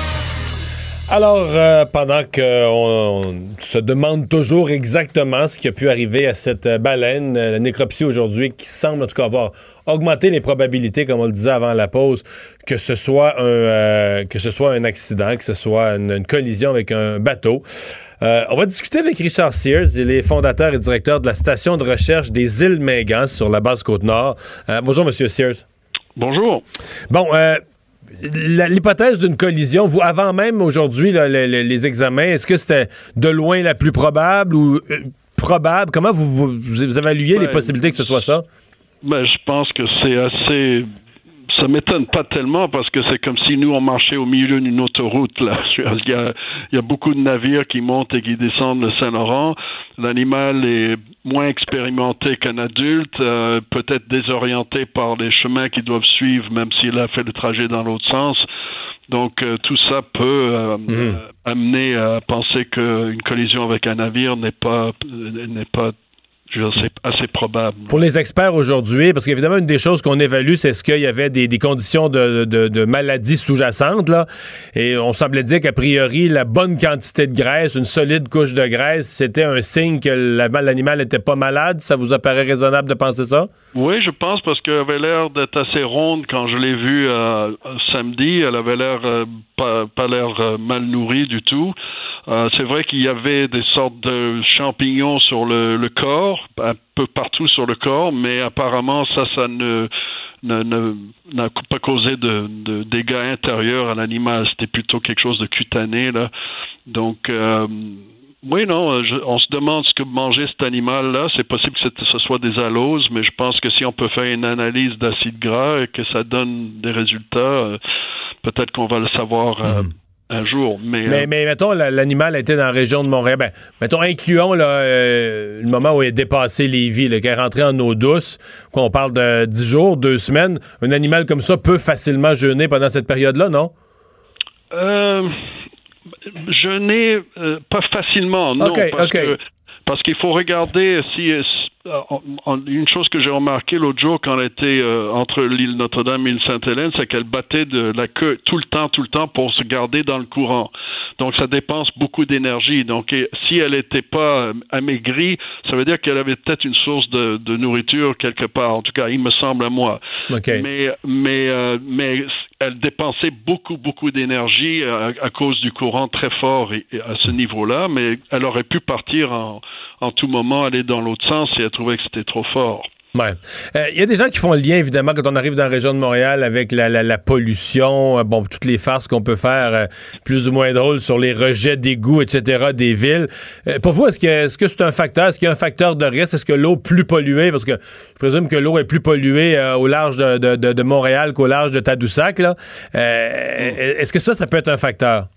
Alors, euh, pendant qu'on se demande toujours exactement ce qui a pu arriver à cette euh, baleine, euh, la nécropsie aujourd'hui, qui semble en tout cas avoir augmenté les probabilités, comme on le disait avant la pause, que ce soit un, que ce soit un accident, que ce soit une, collision avec un bateau. on va discuter avec Richard Sears, il est fondateur et directeur de la station de recherche des îles Mégans sur la base Côte-Nord. bonjour, Monsieur Sears. Bonjour. Bon, l'hypothèse d'une collision, vous, avant même aujourd'hui là, les examens, est-ce que c'était de loin la plus probable ou euh, probable? Comment vous, vous, vous évaluez les Ouais. possibilités que ce soit ça? Ben, je pense que c'est assez. Ça m'étonne pas tellement parce que c'est comme si nous on marchait au milieu d'une autoroute là. [LAUGHS] Il y a, il y a beaucoup de navires qui montent et qui descendent le Saint-Laurent. L'animal est moins expérimenté qu'un adulte, euh, peut-être désorienté par les chemins qu'ils doivent suivre, même s'il a fait le trajet dans l'autre sens. Donc euh, tout ça peut euh, euh, amener à penser qu'une collision avec un navire n'est pas n'est pas c'est assez probable. Pour les experts aujourd'hui, parce qu'évidemment, une des choses qu'on évalue, c'est ce qu'il y avait des, des conditions de, de, de maladie sous-jacentes, là. Et on semblait dire qu'a priori, la bonne quantité de graisse, une solide couche de graisse, c'était un signe que la- l'animal n'était pas malade. Ça vous apparaît raisonnable de penser ça? Oui, je pense parce qu'elle avait l'air d'être assez ronde quand je l'ai vue euh, samedi. Elle avait l'air euh, pas, pas l'air euh, mal nourrie du tout. Euh, c'est vrai qu'il y avait des sortes de champignons sur le, le corps, un peu partout sur le corps, mais apparemment ça, ça ne n'a pas causé de, dégâts intérieurs à l'animal. C'était plutôt quelque chose de cutané là. Donc euh, oui, non, on se demande ce que mangeait cet animal-là. C'est possible que ce soit des alloses, mais je pense que si on peut faire une analyse d'acide gras et que ça donne des résultats, euh, peut-être qu'on va le savoir euh, un jour. Mais, Mais, euh, mais mettons, la- l'animal était dans la région de Montréal. Ben, mettons, incluons là, euh, le moment où il a dépassé Lévis, là, qu'il est rentré en eau douce, qu'on parle de 10 jours, 2 semaines. Un animal comme ça peut facilement jeûner pendant cette période-là, non? euh, je n'ai euh, pas facilement, non, Ok, parce que parce qu'il faut regarder si une chose que j'ai remarqué l'autre jour quand elle était euh, entre l'île Notre-Dame et l'île Sainte-Hélène, c'est qu'elle battait de la queue tout le temps, tout le temps pour se garder dans le courant. Donc ça dépense beaucoup d'énergie. Donc et si elle n'était pas euh, amaigrie, ça veut dire qu'elle avait peut-être une source de, de nourriture quelque part. En tout cas, il me semble à moi. Mais mais euh, mais elle dépensait beaucoup beaucoup d'énergie à, à cause du courant très fort et- et à ce niveau-là. Mais elle aurait pu partir en en tout moment aller dans l'autre sens si elle trouvait que c'était trop fort. Ouais. Euh, Il y a des gens qui font le lien, évidemment, quand on arrive dans la région de Montréal avec la, la- la pollution, euh, bon, toutes les farces qu'on peut faire euh, plus ou moins drôles sur les rejets d'égouts, etc., des villes. Euh, pour vous, est-ce que est-ce que c'est un facteur? Est-ce qu'il y a un facteur de risque? Est-ce que l'eau plus polluée, parce que je présume que l'eau est plus polluée euh, au large de, de- de- de Montréal qu'au large de Tadoussac, là. Euh, Est-ce que ça, ça peut être un facteur?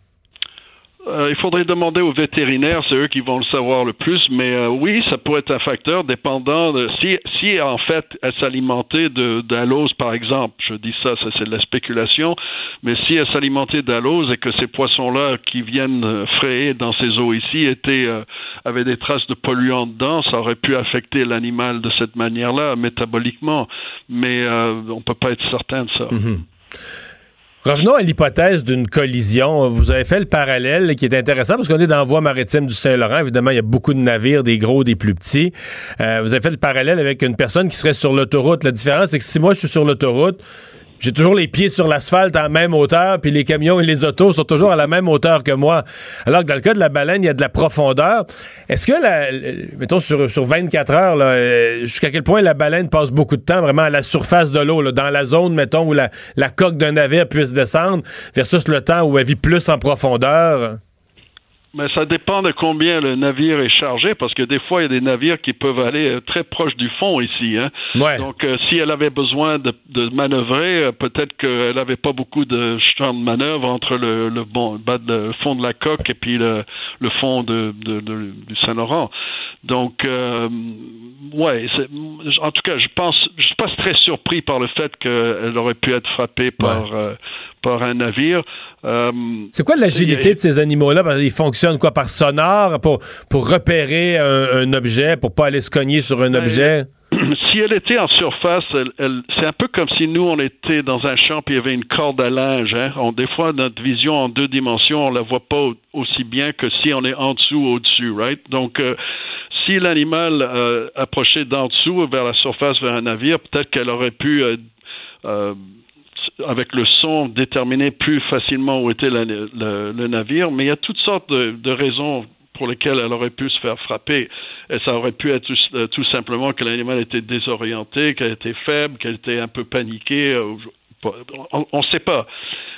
Euh, il faudrait demander aux vétérinaires, c'est eux qui vont le savoir le plus, mais euh, oui, ça pourrait être un facteur dépendant de si, si en fait elle s'alimentait d'alose par exemple, je dis ça, ça c'est de la spéculation, mais si elle s'alimentait d'alose et que ces poissons-là qui viennent euh, frayer dans ces eaux ici étaient euh, avaient des traces de polluants dedans, ça aurait pu affecter l'animal de cette manière-là métaboliquement, mais on peut pas être certain de ça. Revenons à l'hypothèse d'une collision. Vous avez fait le parallèle qui est intéressant parce qu'on est dans la voie maritime du Saint-Laurent. Évidemment, il y a beaucoup de navires, des gros, des plus petits. Euh, vous avez fait le parallèle avec une personne qui serait sur l'autoroute. La différence, c'est que si moi je suis sur l'autoroute, j'ai toujours les pieds sur l'asphalte à la même hauteur, puis les camions et les autos sont toujours à la même hauteur que moi. Alors que dans le cas de la baleine, il y a de la profondeur. Est-ce que, la, mettons, sur, sur 24 heures, euh, jusqu'à quel point la baleine passe beaucoup de temps vraiment à la surface de l'eau, dans la zone, mettons, où la, la coque d'un navire puisse descendre, versus le temps où elle vit plus en profondeur? Mais ça dépend de combien le navire est chargé, parce que des fois, il y a des navires qui peuvent aller euh, très proche du fond ici. Hein. Ouais. Donc, euh, si elle avait besoin de, de manœuvrer, euh, peut-être qu'elle n'avait pas beaucoup de champ de manœuvre entre le, le, bon, bas de- le fond de la coque et puis le, le fond de, du Saint-Laurent. Donc, euh, ouais, en tout cas, je pense, je suis pas très surpris par le fait qu'elle aurait pu être frappée par, par un navire. Euh, C'est quoi l'agilité de ces animaux-là? Qu'ils fonctionnent quoi? Par sonore? Pour, pour repérer un, un objet, pour pas aller se cogner sur un objet? [CLEARS THROAT] si elle était en surface, elle, elle- c'est un peu comme si nous, on était dans un champ et il y avait une corde à linge. Hein. On, des fois, notre vision en deux dimensions, on la voit pas au- aussi bien que si on est en dessous ou au-dessus, right? Donc, euh, si l'animal euh, approchait d'en dessous vers la surface, vers un navire, peut-être qu'elle aurait pu, euh, avec le son, déterminer plus facilement où était le, navire. Mais il y a toutes sortes de, raisons pour lesquelles elle aurait pu se faire frapper. Et ça aurait pu être tout, euh, simplement que l'animal était désorienté, qu'elle était faible, qu'elle était un peu paniquée, euh, On ne sait pas.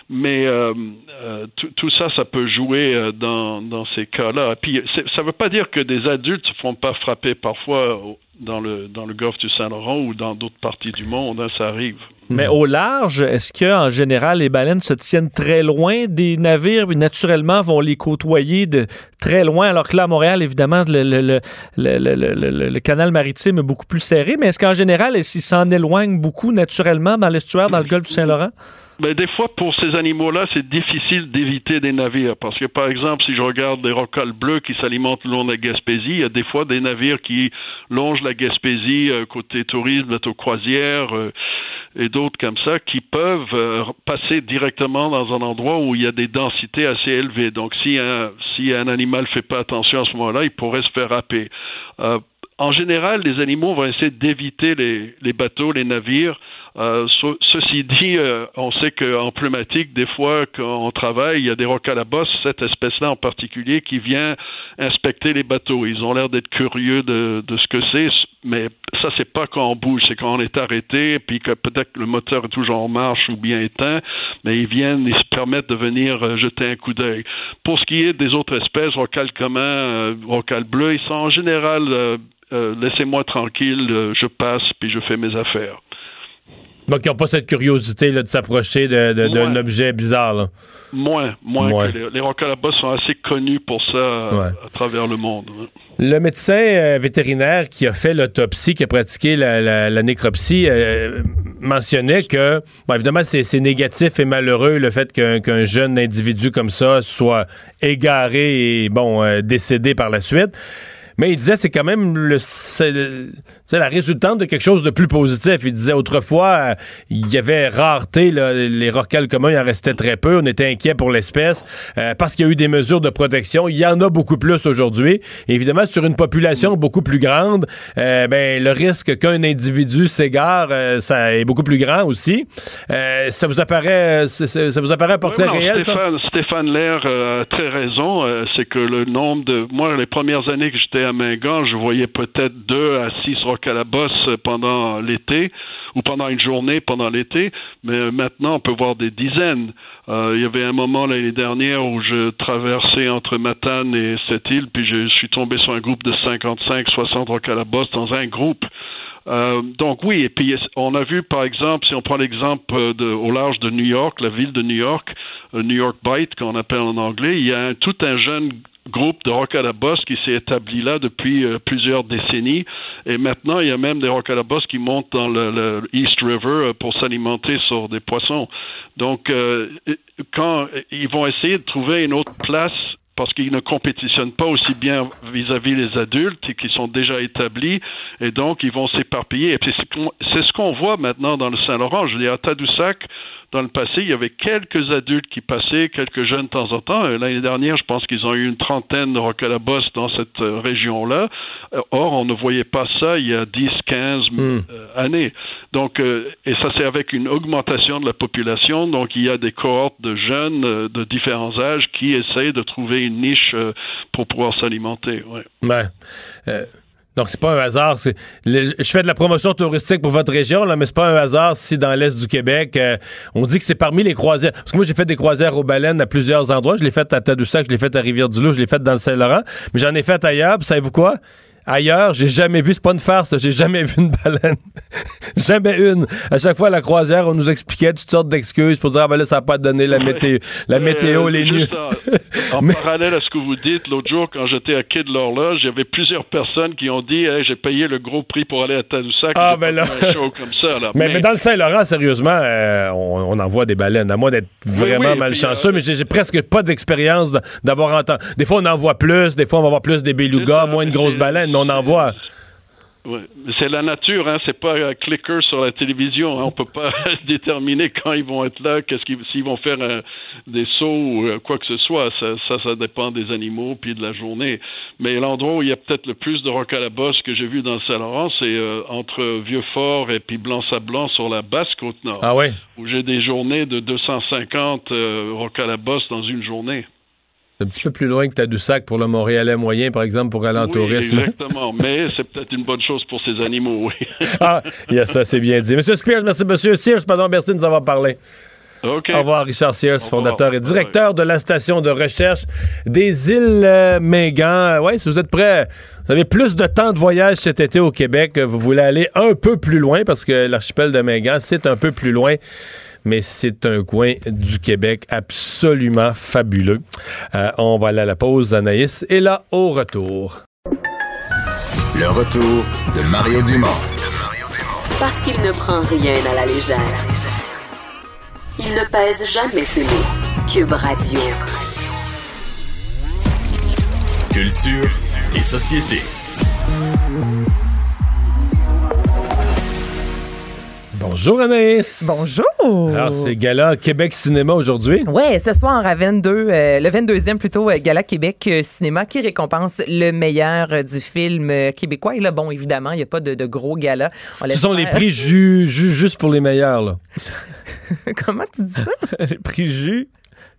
Mais euh, euh, tout, ça, ça peut jouer euh, dans, ces cas-là. Puis ça ne veut pas dire que des adultes ne se font pas frapper parfois dans le, dans le golfe du Saint-Laurent ou dans d'autres parties du monde. Hein, ça arrive. Mais au large, est-ce qu'en général, les baleines se tiennent très loin des navires? Et naturellement vont les côtoyer de très loin, alors que là, à Montréal, évidemment, le, le, canal maritime est beaucoup plus serré. Mais est-ce qu'en général, s'ils s'en éloignent beaucoup naturellement dans l'estuaire, dans le golfe du Saint-Laurent? Mais des fois, pour ces animaux-là, c'est difficile d'éviter des navires. Parce que, par exemple, si je regarde des rocales bleus qui s'alimentent le long de la Gaspésie, il y a des fois des navires qui longent la Gaspésie euh, côté tourisme, bateau croisière euh, et d'autres comme ça, qui peuvent euh, passer directement dans un endroit où il y a des densités assez élevées. Donc, si un, si un animal ne fait pas attention à ce moment-là, il pourrait se faire happer. en général, les animaux vont essayer d'éviter les, les bateaux, les navires, euh, ceci dit, euh, on sait qu'en pneumatique, des fois, quand on travaille, il y a des rocalabos, cette espèce-là en particulier, qui vient inspecter les bateaux. Ils ont l'air d'être curieux de, de, ce que c'est, mais ça, c'est pas quand on bouge, c'est quand on est arrêté, puis que peut-être le moteur est toujours en marche ou bien éteint, mais ils viennent, ils se permettent de venir euh, jeter un coup d'œil. Pour ce qui est des autres espèces, rocal commun, rocal bleu, ils sont en général laissez-moi tranquille, je passe, puis je fais mes affaires. Donc, ils n'ont pas cette curiosité là, de s'approcher d'un objet bizarre. Moins, moins. les, les là-bas sont assez connus pour ça euh, à travers le monde. Le médecin euh, vétérinaire qui a fait l'autopsie, qui a pratiqué la, nécropsie, euh, mentionnait que, bon, évidemment, c'est négatif et malheureux le fait qu'un jeune individu comme ça soit égaré et, bon, décédé par la suite. Mais il disait c'est quand même le, c'est la résultante de quelque chose de plus positif. Il disait autrefois, euh, il y avait rareté, les rorquals communs, il en restait très peu. On était inquiet pour l'espèce euh, parce qu'il y a eu des mesures de protection. Il y en a beaucoup plus aujourd'hui. Évidemment, sur une population beaucoup plus grande, euh, ben, le risque qu'un individu s'égare, ça est beaucoup plus grand aussi. ça vous apparaît, ça vous apparaît un portrait réel, Stéphane, ça? Stéphane Lair a très raison. c'est que le nombre de... Moi, les premières années que j'étais à Mingan, je voyais peut-être deux à six à la bosse pendant l'été ou pendant une journée pendant l'été, mais maintenant on peut voir des dizaines. Euh, il y avait un moment l'année dernière où je traversais entre Matane et cette île, puis je, suis tombé sur un groupe de 55, 60 rocs à la bosse dans un groupe. Euh, donc oui, et puis on a vu par exemple, si on prend l'exemple au large de New York, la ville de New York, euh, New York Bight qu'on appelle en anglais, il y a tout un jeune groupe de rock à la bosse qui s'est établi là depuis euh, plusieurs décennies. Et maintenant, il y a même des rock à la bosse qui montent dans le, East River euh, pour s'alimenter sur des poissons. Donc, euh, quand ils vont essayer de trouver une autre place parce qu'ils ne compétitionnent pas aussi bien vis-à-vis les adultes qui sont déjà établis, et donc ils vont s'éparpiller. Et c'est ce qu'on voit maintenant dans le Saint-Laurent. Je dire, à Tadoussac, dans le passé, il y avait quelques adultes qui passaient, quelques jeunes de temps en temps. Euh, l'année dernière, je pense qu'ils ont eu une trentaine de rocalabos dans cette euh, région-là. Euh, or, on ne voyait pas ça il y a 10, 15 hmm. années. Donc, et ça, c'est avec une augmentation de la population. Donc, il y a des cohortes de jeunes de différents âges qui essayent de trouver une niche pour pouvoir s'alimenter. Ouais. Ben, donc, c'est pas un hasard. je fais de la promotion touristique pour votre région, là, mais c'est pas un hasard si dans l'Est du Québec, euh, on dit que c'est parmi les croisières. Parce que moi, j'ai fait des croisières aux baleines à plusieurs endroits. Je l'ai fait à Tadoussac, je l'ai fait à Rivière-du-Loup, je l'ai fait dans le Saint-Laurent. Mais j'en ai fait ailleurs. Puis savez-vous quoi? Ailleurs, j'ai jamais vu, c'est pas une farce, j'ai jamais vu une baleine. [LAUGHS] jamais une. À chaque fois à la croisière, on nous expliquait toutes sortes d'excuses pour dire, ah ben là, ça n'a pas donné la météo, la météo, les nuits. En, [LAUGHS] parallèle à ce que vous dites, l'autre jour, quand j'étais à Quai de l'Horloge, il y avait plusieurs personnes qui ont dit, j'ai payé le gros prix pour aller à Tadoussac. Ah ben là. Comme ça, Mais, dans le Saint-Laurent, sérieusement, euh, on, en voit des baleines. À moins d'être vraiment malchanceux, euh, mais j'ai presque pas d'expérience d'avoir entendu. Des fois, on en voit plus, des fois, on va voir plus des belugas, moins de grosses baleines on envoie. C'est la nature, hein? c'est pas un clicker sur la télévision. Hein? On peut pas [LAUGHS] déterminer quand ils vont être là, qu'est-ce qu'ils s'ils vont faire euh, des sauts ou euh, quoi que ce soit. Ça, ça, dépend des animaux puis de la journée. Mais l'endroit où il y a peut-être le plus de roc à la bosse que j'ai vu dans le Saint-Laurent, c'est euh, entre Vieux-Fort et puis Blanc-Sablon sur la basse côte nord. Ah ouais? Où j'ai des journées de 250 roc à la bosse dans une journée. Un petit peu plus loin que Tadoussac pour le Montréalais moyen, par exemple, pour aller en Oui, tourisme. exactement. Mais c'est peut-être une bonne chose pour ces animaux, oui. [LAUGHS] ah, yes, ça, c'est bien dit. Monsieur Spears, merci. Monsieur Sears, pardon, merci de nous avoir parlé. OK. Au revoir, Richard Sears, fondateur et directeur de la station de recherche des îles euh, Mingan. Oui, si vous êtes prêts, vous avez plus de temps de voyage cet été au Québec, vous voulez aller un peu plus loin parce que l'archipel de Mingan, c'est un peu plus loin. Mais c'est un coin du Québec absolument fabuleux. Euh, on va aller à la pause, Anaïs. Et là, au retour. Le retour de Mario Dumont. Parce qu'il ne prend rien à la légère. Il ne pèse jamais ses mots. Cube Radio. Culture et société. Bonjour Anaïs. Bonjour. Alors c'est Gala Québec Cinéma aujourd'hui. Ouais, ce soir à 22, euh, le 22e plutôt euh, Gala Québec euh, Cinéma qui récompense le meilleur euh, du film québécois. Et là, bon, évidemment, il n'y a pas de, de gros galas. On Ce sont les prix ju- ju- juste pour les meilleurs. Là. [LAUGHS] Comment tu dis ça? [LAUGHS] les prix jus,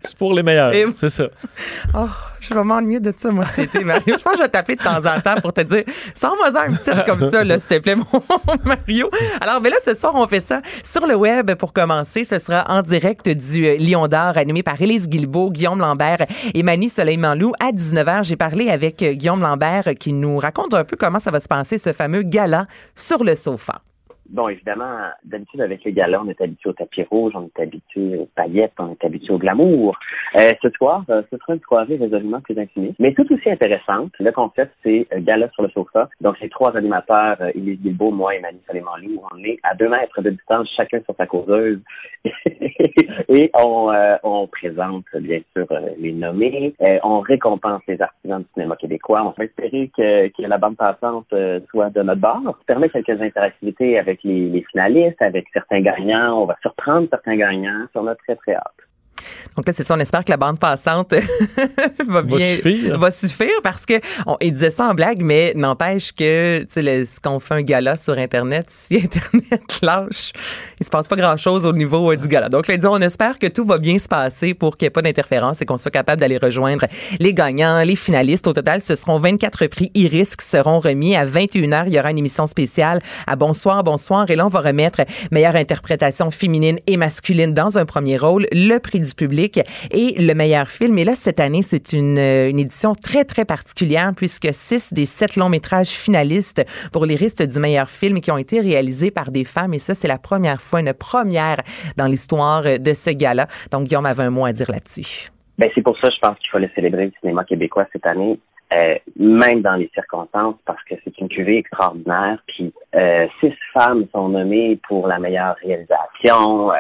c'est pour les meilleurs. Et- C'est ça. [LAUGHS] Oh, je vais m'ennuyer de ça, moi, cet été, Mario. Je pense que je vais t'appeler de temps en temps pour te dire, sors-moi un petit comme ça, là, s'il te plaît, mon [LAUGHS] Mario. Alors, ben là, ce soir, on fait ça sur le web pour commencer. Ce sera en direct du euh, Lion d'Or, animé par Élise Guilbeault, Guillaume Lambert et Mani Soleil-Manlou. À 19h, j'ai parlé avec euh, Guillaume Lambert euh, qui nous raconte un peu comment ça va se passer, ce fameux gala sur le sofa. Bon, évidemment, d'habitude, avec les galas, on est habitué au tapis rouge, on est habitué aux paillettes, on est habitué au glamour. Euh, ce soir, euh, ce sera une soirée résolument plus intimiste, mais tout aussi intéressante. Le concept, c'est euh, gala sur le sofa. Donc, les trois animateurs, euh, Élise Guilbeault, moi et Mani Soleiman-Lou, on est à deux mètres de distance, chacun sur sa causeuse. [LAUGHS] et on, euh, on présente, bien sûr, les nommés. On récompense les artisans du cinéma québécois. On va espérer que, que la bande passante soit de notre bord. Ça permet quelques interactivités avec les, les finalistes, avec certains gagnants. On va surprendre certains gagnants. On a très, très hâte. Donc là, c'est ça, on espère que la bande passante [LAUGHS] va bien suffire. va suffire parce que on, il disait ça en blague, mais n'empêche que tu sais le- ce qu'on fait un gala sur Internet, si [LAUGHS] Internet lâche, il se passe pas grand chose au niveau euh, du gala. Donc là, dit, on espère que tout va bien se passer pour qu'il n'y ait pas d'interférence et qu'on soit capable d'aller rejoindre les gagnants, les finalistes. Au total, ce seront 24 prix Iris qui seront remis à 21h. Il y aura une émission spéciale à Bonsoir, Bonsoir. Et là, on va remettre meilleure interprétation féminine et masculine dans un premier rôle, le prix du public et le meilleur film. Et là, cette année, c'est une, euh, une édition très, très particulière puisque six des sept longs métrages finalistes pour les risques du meilleur film qui ont été réalisés par des femmes. Et ça, c'est la première fois, une première dans l'histoire de ce gala. Donc, Guillaume avait un mot à dire là-dessus. Ben, c'est pour ça, je pense qu'il fallait célébrer le cinéma québécois cette année, euh, même dans les circonstances, parce que c'est une cuvée extraordinaire. Puis, euh, six femmes sont nommées pour la meilleure réalisation.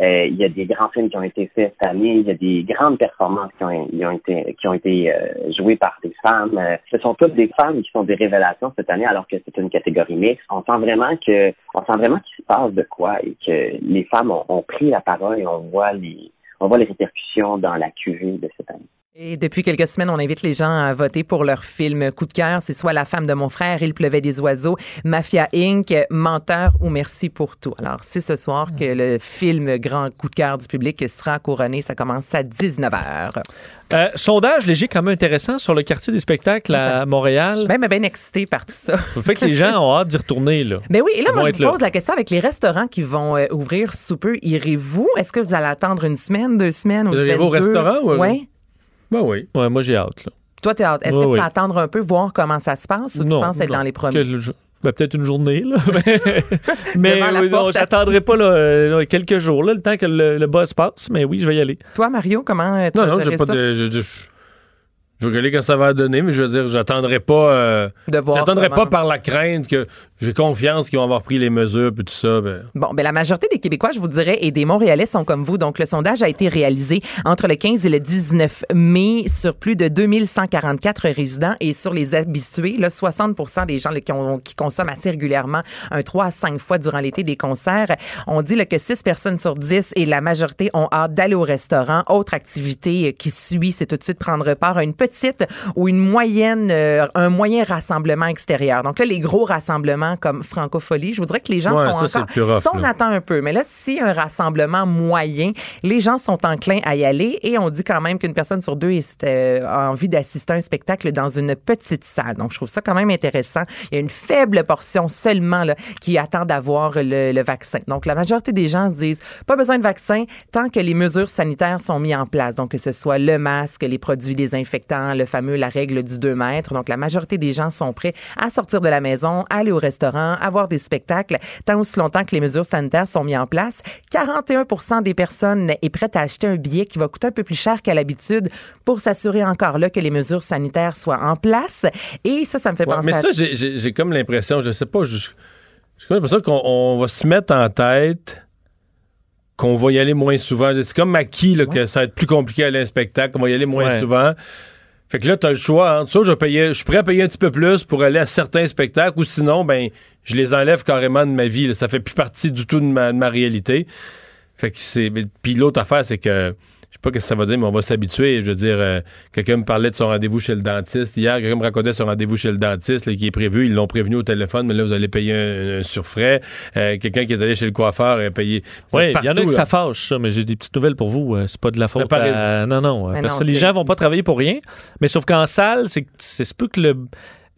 Euh, il y a des grands films qui ont été faits cette année. Il y a des grandes performances qui ont, été, qui ont été euh, jouées par des femmes. Euh, ce sont toutes des femmes qui sont des révélations cette année, alors que c'est une catégorie mixte. On sent vraiment que, on sent vraiment qu'il se passe de quoi et que les femmes ont, ont pris la parole et on voit les, on voit les répercussions dans la cuvée de cette année. Et depuis quelques semaines, on invite les gens à voter pour leur film coup de cœur. C'est soit La femme de mon frère, Il pleuvait des oiseaux, Mafia Inc., Menteur ou Merci pour tout. Alors, c'est ce soir que le film grand coup de cœur du public sera couronné. Ça commence à 19h. Euh, sondage léger quand même intéressant sur le quartier des spectacles à Montréal. Je suis même bien excitée par tout ça. Ça fait que les gens ont hâte d'y retourner. Là. Mais [LAUGHS] oui, et là, Ils moi, je vous là. pose la question avec les restaurants qui vont euh, ouvrir sous peu. Irez-vous? Est-ce que vous allez attendre une semaine, deux semaines ou Vous allez 22? au restaurant ou- Oui. Ben oui. Ouais, moi, j'ai hâte. Là. Toi, t'es hâte. Est-ce que tu vas attendre un peu, voir comment ça se passe ou tu Non, penses être non. dans les premiers? Ben, peut-être une journée, là. [LAUGHS] [LAUGHS] mais oui, non, j'attendrai pas là, euh, quelques jours, là, le temps que le, le buzz passe, mais oui, je vais y aller. Toi, Mario, comment euh, tu Non, vas non, gérer j'ai pas ça? de. Je, je, je vais regarder quand ça va donner, mais je veux dire, j'attendrai pas. euh, De voir J'attendrai pas par la crainte que j'ai confiance qu'ils vont avoir pris les mesures puis tout ça. Ben. Bon, ben la majorité des Québécois, je vous dirais, et des Montréalais sont comme vous. Donc, le sondage a été réalisé entre le 15 et le 19 mai sur plus de 2144 résidents et sur les habitués, là, 60 des gens qui, consomment assez régulièrement un 3 à 5 fois durant l'été des concerts. On dit que 6 personnes sur 10 et la majorité ont hâte d'aller au restaurant. Autre activité euh, qui suit, c'est tout de suite prendre part à une petite ou une moyenne, euh, un moyen rassemblement extérieur. Donc là, les gros rassemblements événements comme Francophonie, je voudrais que les gens Ouais, sont ça, encore... rough, ça, on là. attend un peu. Mais là, si un rassemblement moyen, les gens sont enclins à y aller et on dit quand même qu'une personne sur deux euh, a envie d'assister à un spectacle dans une petite salle. Donc, je trouve ça quand même intéressant. Il y a une faible portion seulement là, qui attend d'avoir le, le vaccin. Donc, la majorité des gens se disent pas besoin de vaccin tant que les mesures sanitaires sont mises en place. Donc, que ce soit le masque, les produits désinfectants, le fameux la règle du 2 mètres. Donc, la majorité des gens sont prêts à sortir de la maison, aller au restaurant, avoir des spectacles, tant aussi longtemps que les mesures sanitaires sont mises en place. 41 des personnes est prête à acheter un billet qui va coûter un peu plus cher qu'à l'habitude pour s'assurer encore là que les mesures sanitaires soient en place. Et ça, ça me fait Ouais, penser mais à... ça, j'ai- comme l'impression, je sais pas, je- j'ai comme l'impression qu'on on va se mettre en tête qu'on va y aller moins souvent. C'est comme acquis là, que ça va être plus compliqué à aller à un spectacle, qu'on va y aller moins Ouais. souvent. Fait que là, tu as le choix entre ça, je, payer, je suis prêt payer un petit peu plus pour aller à certains spectacles, ou sinon, ben, je les enlève carrément de ma vie. là. Ça fait plus partie du tout de ma, de ma réalité. Fait que c'est. Puis l'autre affaire, c'est que. Je sais pas ce que ça va dire, mais on va s'habituer. Je veux dire, euh, quelqu'un me parlait de son rendez-vous chez le dentiste. Hier, quelqu'un me racontait son rendez-vous chez le dentiste là, qui est prévu. Ils l'ont prévenu au téléphone, mais là, vous allez payer un, un surfrais. Euh, quelqu'un qui est allé chez le coiffeur a payé. Oui, C'est il y en a que ça fâche, ça, mais j'ai des petites nouvelles pour vous. Euh, C'est pas de la faute à... Non, non. les c'est- gens vont pas travailler pour rien. Mais sauf qu'en salle, c'est c'est se peut que le...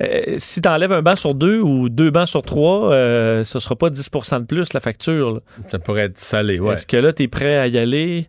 euh, si tu enlèves un banc sur deux ou deux bancs sur trois, euh, ce sera pas 10% de plus la facture. là. Ça pourrait être salé, ouais. Est-ce que là, tu es prêt à y aller?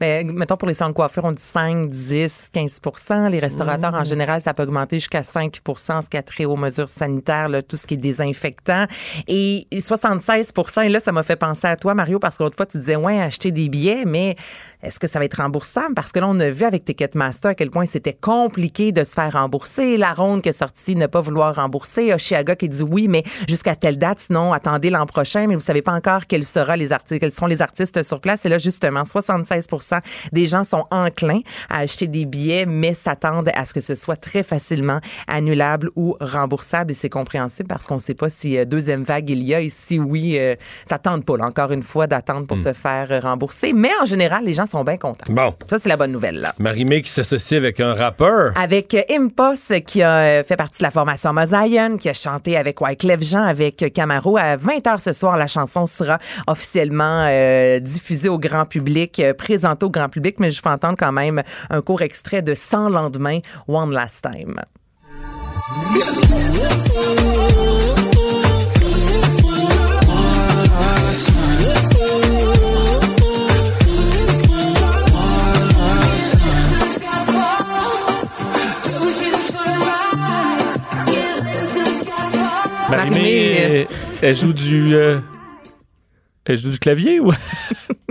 Ben, mettons pour les salons de coiffure, on dit 5, 10, 15% Les restaurateurs, en général, ça peut augmenter jusqu'à 5 en ce qui a trait aux mesures sanitaires, là, tout ce qui est désinfectant. Et 76 et là, ça m'a fait penser à toi, Mario, parce qu'autre fois, tu disais, ouais, acheter des billets, mais est-ce que ça va être remboursable? Parce que là, on a vu avec Ticketmaster à quel point c'était compliqué de se faire rembourser. La ronde qui est sortie ne pas vouloir rembourser. Oshiaga qui dit oui, mais jusqu'à telle date, sinon, attendez l'an prochain, mais vous savez pas encore quels, sera les artistes, quels seront les artistes sur place. Et là, justement, 76 des gens sont enclins à acheter des billets, mais s'attendent à ce que ce soit très facilement annulable ou remboursable. Et c'est compréhensible parce qu'on ne sait pas si euh, deuxième vague il y a et si oui, euh, ça tente pas, là, encore une fois, d'attendre pour te faire rembourser. Mais en général, les gens sont bien contents. Bon. Ça, c'est la bonne nouvelle, là. Marie-Mé qui s'associe avec un rappeur. Avec euh, Impos, qui a euh, fait partie de la formation Mosaïen, qui a chanté avec Wyclef Jean, avec euh, Camaro. À 20h ce soir, la chanson sera officiellement euh, diffusée au grand public, présentée au grand public, mais je fais entendre quand même un court extrait de 100 lendemains, One Last Time. Marie-Mé, Marie-Mé, elle, elle joue du... elle joue du clavier ou... [LAUGHS]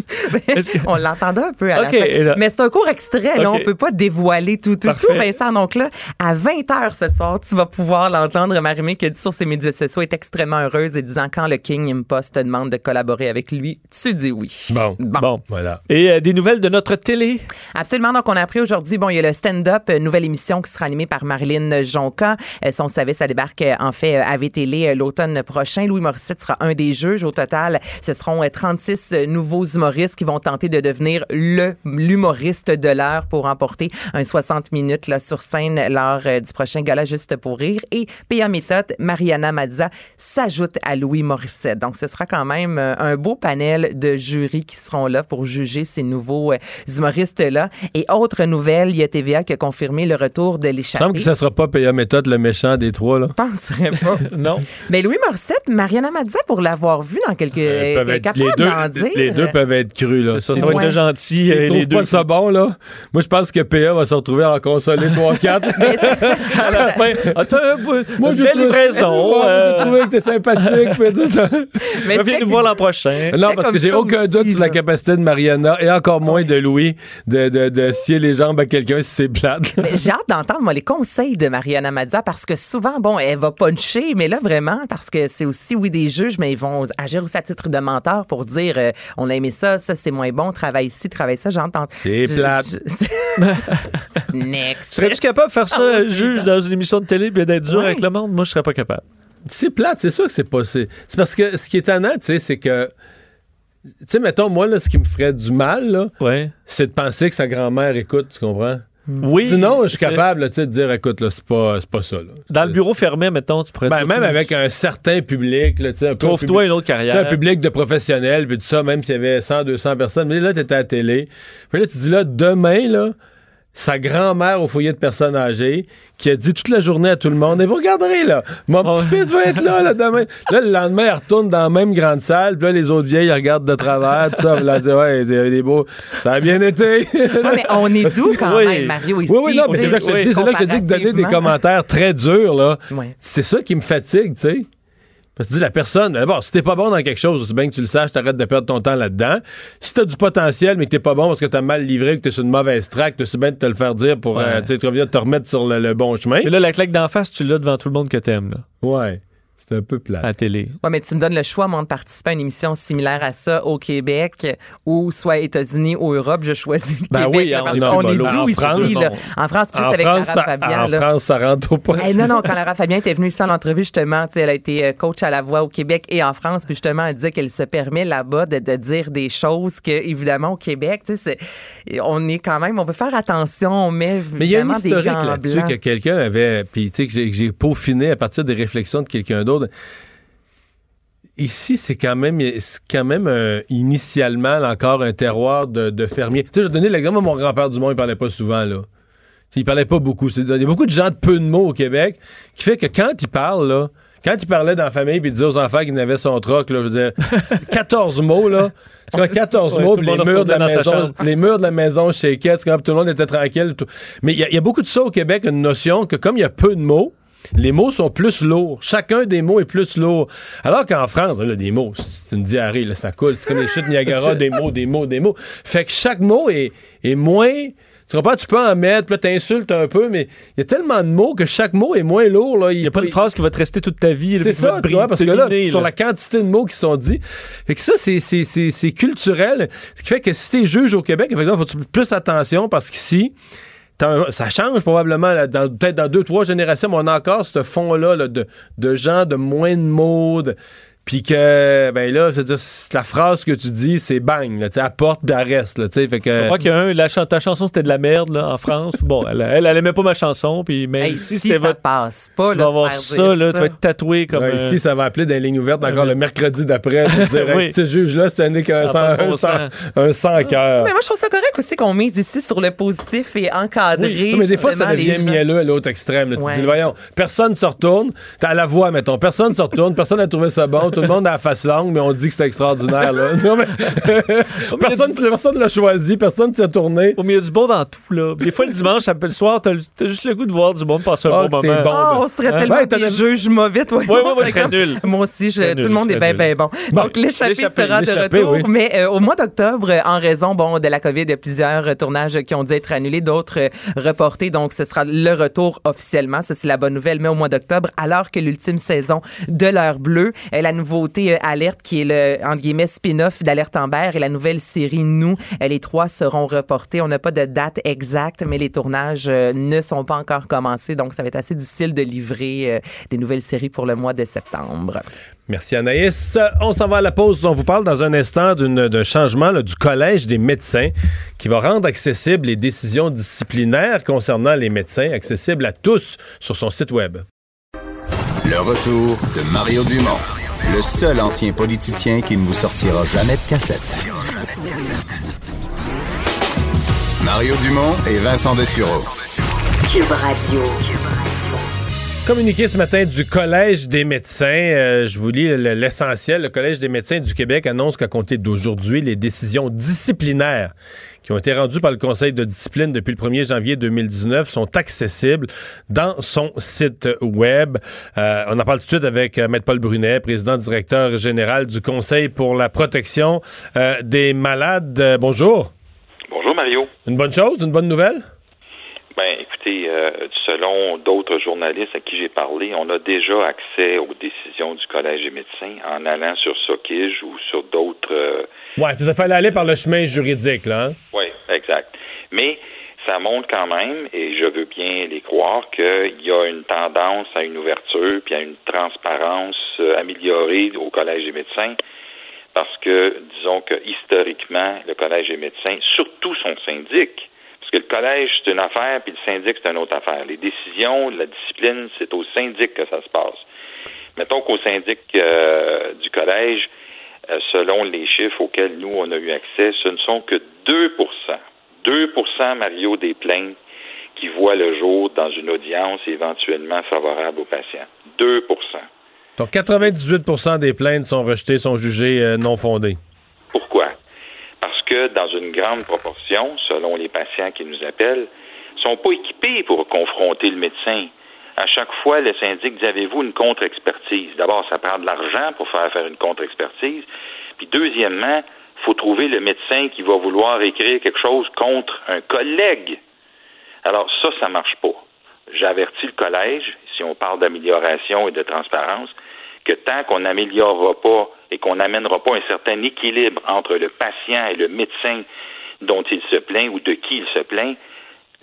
Que- On l'entendait un peu à OK, la fin. et là- Mais c'est un court extrait, là. OK. On peut pas dévoiler tout, tout, Parfait. tout, Vincent. Donc là, à 20h ce soir, tu vas pouvoir l'entendre. Marie-Mé qui a dit sur ses médias sociaux est extrêmement heureuse et disant quand le King Impost te demande de collaborer avec lui, tu dis oui. Bon. Bon. Voilà. Et euh, des nouvelles de notre télé? Absolument. Donc, on a appris aujourd'hui, bon, il y a le stand-up, euh, nouvelle émission qui sera animée par Marilyn Jonca. Euh, si on savait, ça débarque en fait à VTL l'automne prochain. Louis Morissette sera un des juges. Au total, ce seront euh, 36 euh, nouveaux humoristes qui vont tenter de devenir le l'humoriste de l'heure pour remporter un 60 minutes là, sur scène lors euh, du prochain gala Juste pour rire. Et P.A. Méthode, Mariana Mazza s'ajoute à Louis Morissette. Donc, ce sera quand même euh, un beau panel de jurys qui seront là pour juger ces nouveaux euh, humoristes-là. Et autre nouvelle, il y a TVA qui a confirmé le retour de Il l'échappée. semble que ça sera pas Paya Méthode, le méchant des trois, là. Je penserais pas. [LAUGHS] non. Mais Louis Morissette, Mariana Mazza, pour l'avoir vu dans quelques... Euh, est être- les, capable d'en deux, dire. les deux peuvent être crus, là. Ça, ça va être Ouais. le gentil. Euh, trouvent les deux. pas ça bon, là, moi, je pense que PA va se retrouver à en consoler [LAUGHS] 3-4. [LAUGHS] à la fin, ah, t'as un Moi, j'ai belle livraison. Ouais, euh, J'ai trouvé que t'es sympathique. Mais [LAUGHS] Reviens nous voir l'an prochain. Non, parce que j'ai aucun doute sur la capacité de Mariana et encore moins de Louis de, de, de scier les jambes à quelqu'un si c'est plate. J'ai hâte d'entendre, moi, les conseils de Mariana Mazza parce que souvent, bon, elle va puncher, mais là, vraiment, parce que c'est aussi, oui, des juges, mais ils vont agir aussi à titre de mentor pour dire euh, on a aimé ça, ça, c'est moins bon, travaille ici, travaille ça, j'entends. C'est Je- plate. je- [LAUGHS] Next. Serais-tu capable de faire ça, Ah, juge, dans une émission de télé, puis d'être dur Ouais. avec le monde? Moi, je serais pas capable. C'est plate, c'est sûr que c'est pas. C'est c'est parce que ce qui est étonnant, tu sais, c'est que. Tu sais, mettons, moi, là, ce qui me ferait du mal, là, Ouais. c'est de penser que sa grand-mère écoute, tu comprends? Oui. Sinon, je suis capable tu de dire, écoute, là, c'est pas, c'est pas ça. là. Dans le bureau fermé, mettons, tu pourrais Ben, dire, même tu- avec un certain public, tu un un Trouve-toi une autre tu carrière. un public de professionnels, puis tout ça, même s'il y avait 100, 200 personnes. Mais là, t'étais à la télé. Puis là, tu dis, là, demain, là, sa grand-mère au foyer de personnes âgées qui a dit toute la journée à tout le monde, et vous regarderez, là, mon petit-fils va être là, là, demain. Là, le lendemain, elle retourne dans la même grande salle, puis là, les autres vieilles, ils regardent de travers, tout ça. Puis là, dit, ouais, c'est des beaux, ça a bien été. Ouais, mais on est doux quand Oui. même, Mario, ici. Oui, oui, non, mais c'est là que je te dis, c'est là que je te dis que donner des commentaires très durs, là, Ouais. c'est ça qui me fatigue, tu sais. Parce que tu dis, la personne, euh, bon, si t'es pas bon dans quelque chose, c'est bien que tu le saches, t'arrêtes de perdre ton temps là-dedans. Si t'as du potentiel, mais que t'es pas bon parce que t'as mal livré, que t'es sur une mauvaise track, c'est bien de te le faire dire pour, euh, Ouais. de te remettre sur le, le bon chemin. Et là, la claque d'en face, tu l'as devant tout le monde que t'aimes, là. Ouais. C'est un peu plat. À la télé. Ouais, mais tu me donnes le choix, moi, de participer à une émission similaire à ça au Québec ou soit États-Unis ou Europe. Je choisis le Ben Québec. oui, là, on parce est loin. doux En ici. France, là. En France, plus En avec France, Lara ça, Fabian. en là. France, ça rentre au poste. Hey, non, non, quand Lara Fabien était venue ici en entrevue, justement, tu sais, elle a été euh, coach à la voix au Québec et en France, puis justement, elle disait qu'elle se permet là-bas de, de dire des choses que, évidemment, au Québec, tu sais, on est quand même, on veut faire attention, on met Mais il y a des historique là-dessus que quelqu'un avait, puis tu sais, que j'ai peaufiné à partir des réflexions de quelqu'un d'autre. Ici, c'est quand même, c'est quand même euh, initialement encore un terroir de, de fermiers. Tu sais, je vais donner l'exemple, mon grand-père Dumont, il parlait pas souvent, là. Il parlait pas beaucoup. Il y a beaucoup de gens de peu de mots au Québec qui fait que quand il parle, là, quand il parlait dans la famille puis il disait aux enfants qu'il n'avait son troc, là, je veux dire, [LAUGHS] 14 mots, là. Tu vois, 14 Ouais, mots, les murs, de la maison, les murs de la maison tout le monde était tranquille. tout. Mais il y, a- il y a beaucoup de ça au Québec, une notion que comme il y a peu de mots, les mots sont plus lourds. Chacun des mots est plus lourd. Alors qu'en France, là, des mots, c'est une diarrhée, là, ça coule. C'est comme les chutes Niagara, [LAUGHS] des mots, des mots, des mots. Fait que chaque mot est, est moins. Tu comprends? Tu peux en mettre, puis t'insultes un peu, mais il y a tellement de mots que chaque mot est moins lourd. Là. Il n'y a pas une phrase qui va te rester toute ta vie. c'est ça, tu vois, parce que là, sur la quantité de mots qui sont dits, fait que ça, c'est, culturel. Ce qui fait que si t'es juge au Québec, effectivement, faut que tu fasses plus attention parce qu'ici, ça change probablement, peut-être dans deux, trois générations, mais on a encore ce fond-là là, de, de gens de moins de mots, de- puis que, ben là, c'est-à-dire, c'est la phrase que tu dis, c'est bang, là, tu sais, apporte, puis elle reste, là, tu sais, fait Je que... crois qu'il y a un, la ta chanson c'était de la merde là, en France. Bon, elle, elle, elle aimait pas ma chanson, puis mais Hey, ici si c'est ça votre. passe pas, tu là, vas avoir ça, là, ça. tu vas être tatoué comme. Ouais, ici, ça va appeler dans les lignes ouvertes encore le mercredi d'après. [LAUGHS] dire, Oui. hey, ce juge-là, c'est un, un, a sans- cœur. Mais moi, je trouve ça correct aussi qu'on mise ici sur le positif et encadrer. Oui, mais des fois, ça devient mielleux à l'autre extrême. là. Ouais. Tu dis, voyons, personne se retourne. T'as à la voix, mettons. Personne se retourne. Personne n'a trouvé ça bon. Tout le monde a la face longue, mais on dit que c'est extraordinaire. Là. Mais- [LAUGHS] personne personne ne l'a choisi. Personne ne s'est tourné. Au milieu du bon dans tout, là. Des fois, le dimanche, ça peut- le soir, t'as t'as juste le goût de voir du bon passer un Ah, bon moment. bon. Ah, on serait Hein? tellement Ouais, des as- juges mauvais, toi. Ouais, moi, je serais nul. Moi aussi, je- tout nul, le monde est bien, bon. Donc, l'échappée sera de retour. oui. Mais euh, au mois d'octobre, en raison bon, de la COVID, il y a plusieurs euh, tournages qui ont dû être annulés, d'autres euh, reportés. Donc, ce sera le retour officiellement. Ça, c'est la bonne nouvelle. Mais au mois d'octobre, alors que l'ultime saison de l'heure bleue, la nouveauté euh, Alerte, qui est le, entre guillemets, spin-off d'Alerte Amber et la nouvelle série Nous, euh, les trois seront reportés. On n'a pas de date exacte, mais les tournages euh, ne sont pas encore commencés. Donc, ça va être assez difficile de livrer euh, des nouvelles séries pour le mois de septembre. Merci Anaïs. On s'en va à la pause. On vous parle dans un instant d'un changement là, du Collège des médecins qui va rendre accessibles les décisions disciplinaires concernant les médecins, accessibles à tous sur son site Web. Le retour de Mario Dumont, le seul ancien politicien qui ne vous sortira jamais de cassette. Mario Dumont et Vincent Dessureau. Cube Radio. Communiqué ce matin du Collège des médecins, euh, je vous lis le- l'essentiel. Le Collège des médecins du Québec annonce qu'à compter d'aujourd'hui, les décisions disciplinaires qui ont été rendues par le Conseil de discipline depuis le 1er janvier 2019 sont accessibles dans son site web. Euh, on en parle tout de suite avec euh, Maître Paul Brunet, président directeur général du Conseil pour la protection euh, des malades. Euh, bonjour. Bonjour Mario. Une bonne chose, une bonne nouvelle? Ben, écoutez, euh, selon d'autres journalistes à qui j'ai parlé, on a déjà accès aux décisions du Collège des médecins en allant sur Sokige ou sur d'autres. euh, Ouais, ça fallait aller par le chemin juridique, là. hein? Oui, exact. Mais ça montre quand même, et je veux bien les croire, qu'il y a une tendance à une ouverture puis à une transparence euh, améliorée au Collège des médecins. Parce que, disons que historiquement, le Collège des médecins, surtout son syndic, Parce que le collège, c'est une affaire, puis le syndic, c'est une autre affaire. Les décisions, la discipline, c'est au syndic que ça se passe. Mettons qu'au syndic euh, du collège, selon les chiffres auxquels nous, on a eu accès, ce ne sont que 2% 2 Mario, des plaintes qui voient le jour dans une audience éventuellement favorable aux patients. 2% Donc 98% des plaintes sont rejetées, sont jugées euh, non fondées. Pourquoi? Parce que dans une grande proportion, selon les patients qui nous appellent, sont pas équipés pour confronter le médecin. À chaque fois, le syndic dit avez-vous une contre-expertise? D'abord, ça prend de l'argent pour faire faire une contre-expertise. Puis deuxièmement, faut trouver le médecin qui va vouloir écrire quelque chose contre un collègue. Alors ça, ça marche pas. J'avertis le collège, si on parle d'amélioration et de transparence, que tant qu'on n'améliorera pas et qu'on n'amènera pas un certain équilibre entre le patient et le médecin dont il se plaint ou de qui il se plaint,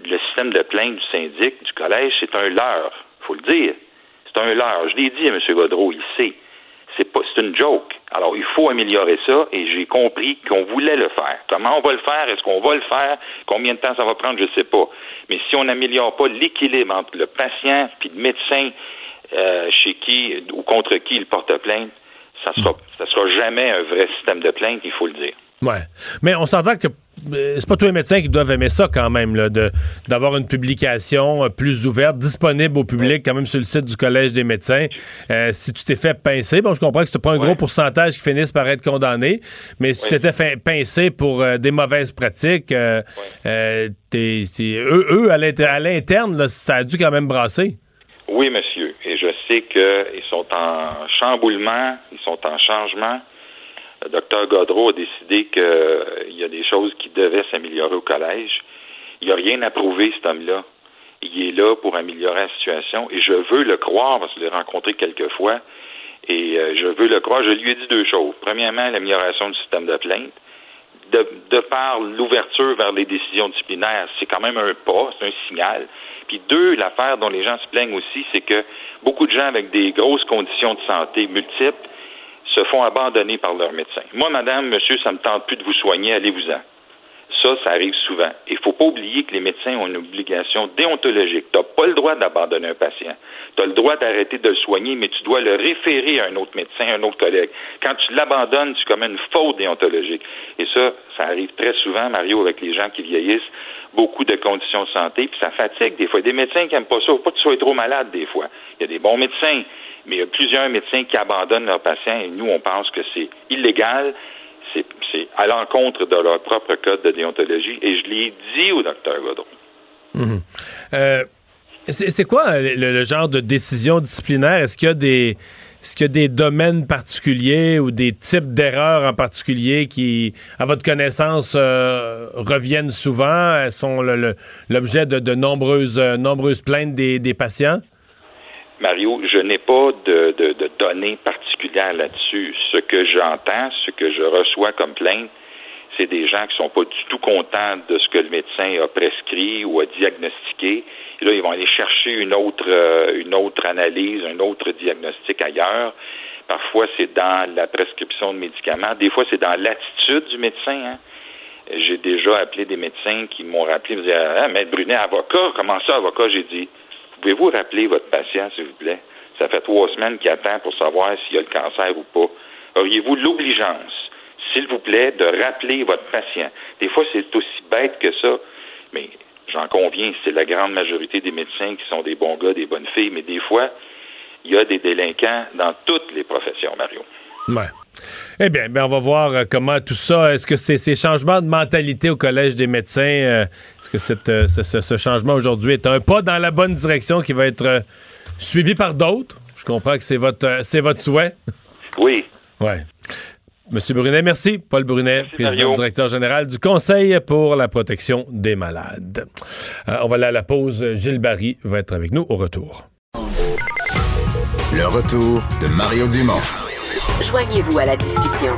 le système de plainte du syndic, du collège, c'est un leurre. faut le dire. C'est un leurre. Je l'ai dit à M. Godreau, il sait. C'est pas, c'est une joke. Alors, il faut améliorer ça et j'ai compris qu'on voulait le faire. Comment on va le faire? Est-ce qu'on va le faire? Combien de temps ça va prendre? Je ne sais pas. Mais si on n'améliore pas l'équilibre entre le patient et le médecin euh, chez qui ou contre qui il porte plainte, ça sera, ça sera jamais un vrai système de plainte, il faut le dire. Ouais. Mais on s'entend que euh, c'est pas tous les médecins qui doivent aimer ça quand même, là, de, d'avoir une publication euh, plus ouverte, disponible au public, quand même sur le site du Collège des médecins. Euh, si tu t'es fait pincer, bon, je comprends que c'est pas un gros pourcentage qui finissent par être condamnés, mais si tu t'étais fait pincer pour des mauvaises pratiques, eux, eux, à l'interne, là, ça a dû quand même brasser. Oui, monsieur. Et je sais qu'ils sont en chamboulement, ils sont en changement. Le docteur Godreau a décidé qu'il y a des choses qui devaient s'améliorer au collège. Il n'y a rien à prouver, cet homme-là. Il est là pour améliorer la situation et je veux le croire parce que je l'ai rencontré quelques fois et euh, je veux le croire. Je lui ai dit deux choses. Premièrement, l'amélioration du système de plainte. De, de par l'ouverture vers les décisions disciplinaires, c'est quand même un pas, c'est un signal. Puis deux, l'affaire dont les gens se plaignent aussi, c'est que beaucoup de gens avec des grosses conditions de santé multiples se font abandonner par leur médecin. Moi, madame, monsieur, ça me tente plus de vous soigner, allez-vous-en. Ça, ça arrive souvent. Il ne faut pas oublier que les médecins ont une obligation déontologique. Tu n'as pas le droit d'abandonner un patient. Tu as le droit d'arrêter de le soigner, mais tu dois le référer à un autre médecin, à un autre collègue. Quand tu l'abandonnes, tu commets une faute déontologique. Et ça, ça arrive très souvent, Mario, avec les gens qui vieillissent, beaucoup de conditions de santé, puis ça fatigue des fois. Des médecins qui n'aiment pas ça, faut pas que tu sois trop malade des fois. Il y a des bons médecins, mais il y a plusieurs médecins qui abandonnent leurs patients et nous, on pense que c'est illégal, c'est à l'encontre de leur propre code de déontologie et je l'ai dit au docteur Godreau. Mhm. Euh, c'est quoi le, genre de décision disciplinaire? Est-ce qu'il y a des... Est-ce qu'il y a des domaines particuliers ou des types d'erreurs en particulier qui, à votre connaissance, euh, reviennent souvent, elles sont l'objet de, nombreuses, euh, nombreuses plaintes des, des patients? Mario, je n'ai pas de, données particulières là-dessus. Ce que j'entends, ce que je reçois comme plainte, c'est des gens qui sont pas du tout contents de ce que le médecin a prescrit ou a diagnostiqué. Et là, ils vont aller chercher une autre, euh, analyse, un autre diagnostic ailleurs. Parfois, c'est dans la prescription de médicaments. Des fois, c'est dans l'attitude du médecin. Hein. J'ai déjà appelé des médecins qui m'ont rappelé, me disaient, ah, Maître Brunet, avocat, comment ça, avocat? J'ai dit, Pouvez-vous rappeler votre patient, s'il vous plaît? Ça fait trois semaines qu'il attend pour savoir s'il a le cancer ou pas. Auriez-vous l'obligeance, s'il vous plaît, de rappeler votre patient? Des fois, c'est aussi bête que ça, mais j'en conviens, c'est la grande majorité des médecins qui sont des bons gars, des bonnes filles, mais des fois, il y a des délinquants dans toutes les professions, Mario. Ouais. Eh bien, ben on va voir euh, comment tout ça. Est-ce que c'est ces changements de mentalité au Collège des médecins, euh, est-ce que cette, euh, ce, changement aujourd'hui est un pas dans la bonne direction qui va être suivi par d'autres? Je comprends que c'est votre, c'est votre souhait. [LAUGHS] Oui. Ouais. Monsieur Brunet, merci. Paul Brunet, président directeur général du Conseil pour la protection des malades. on va aller à la pause. Gilles Barry va être avec nous au retour. Le retour de Mario Dumont. Joignez-vous à la discussion.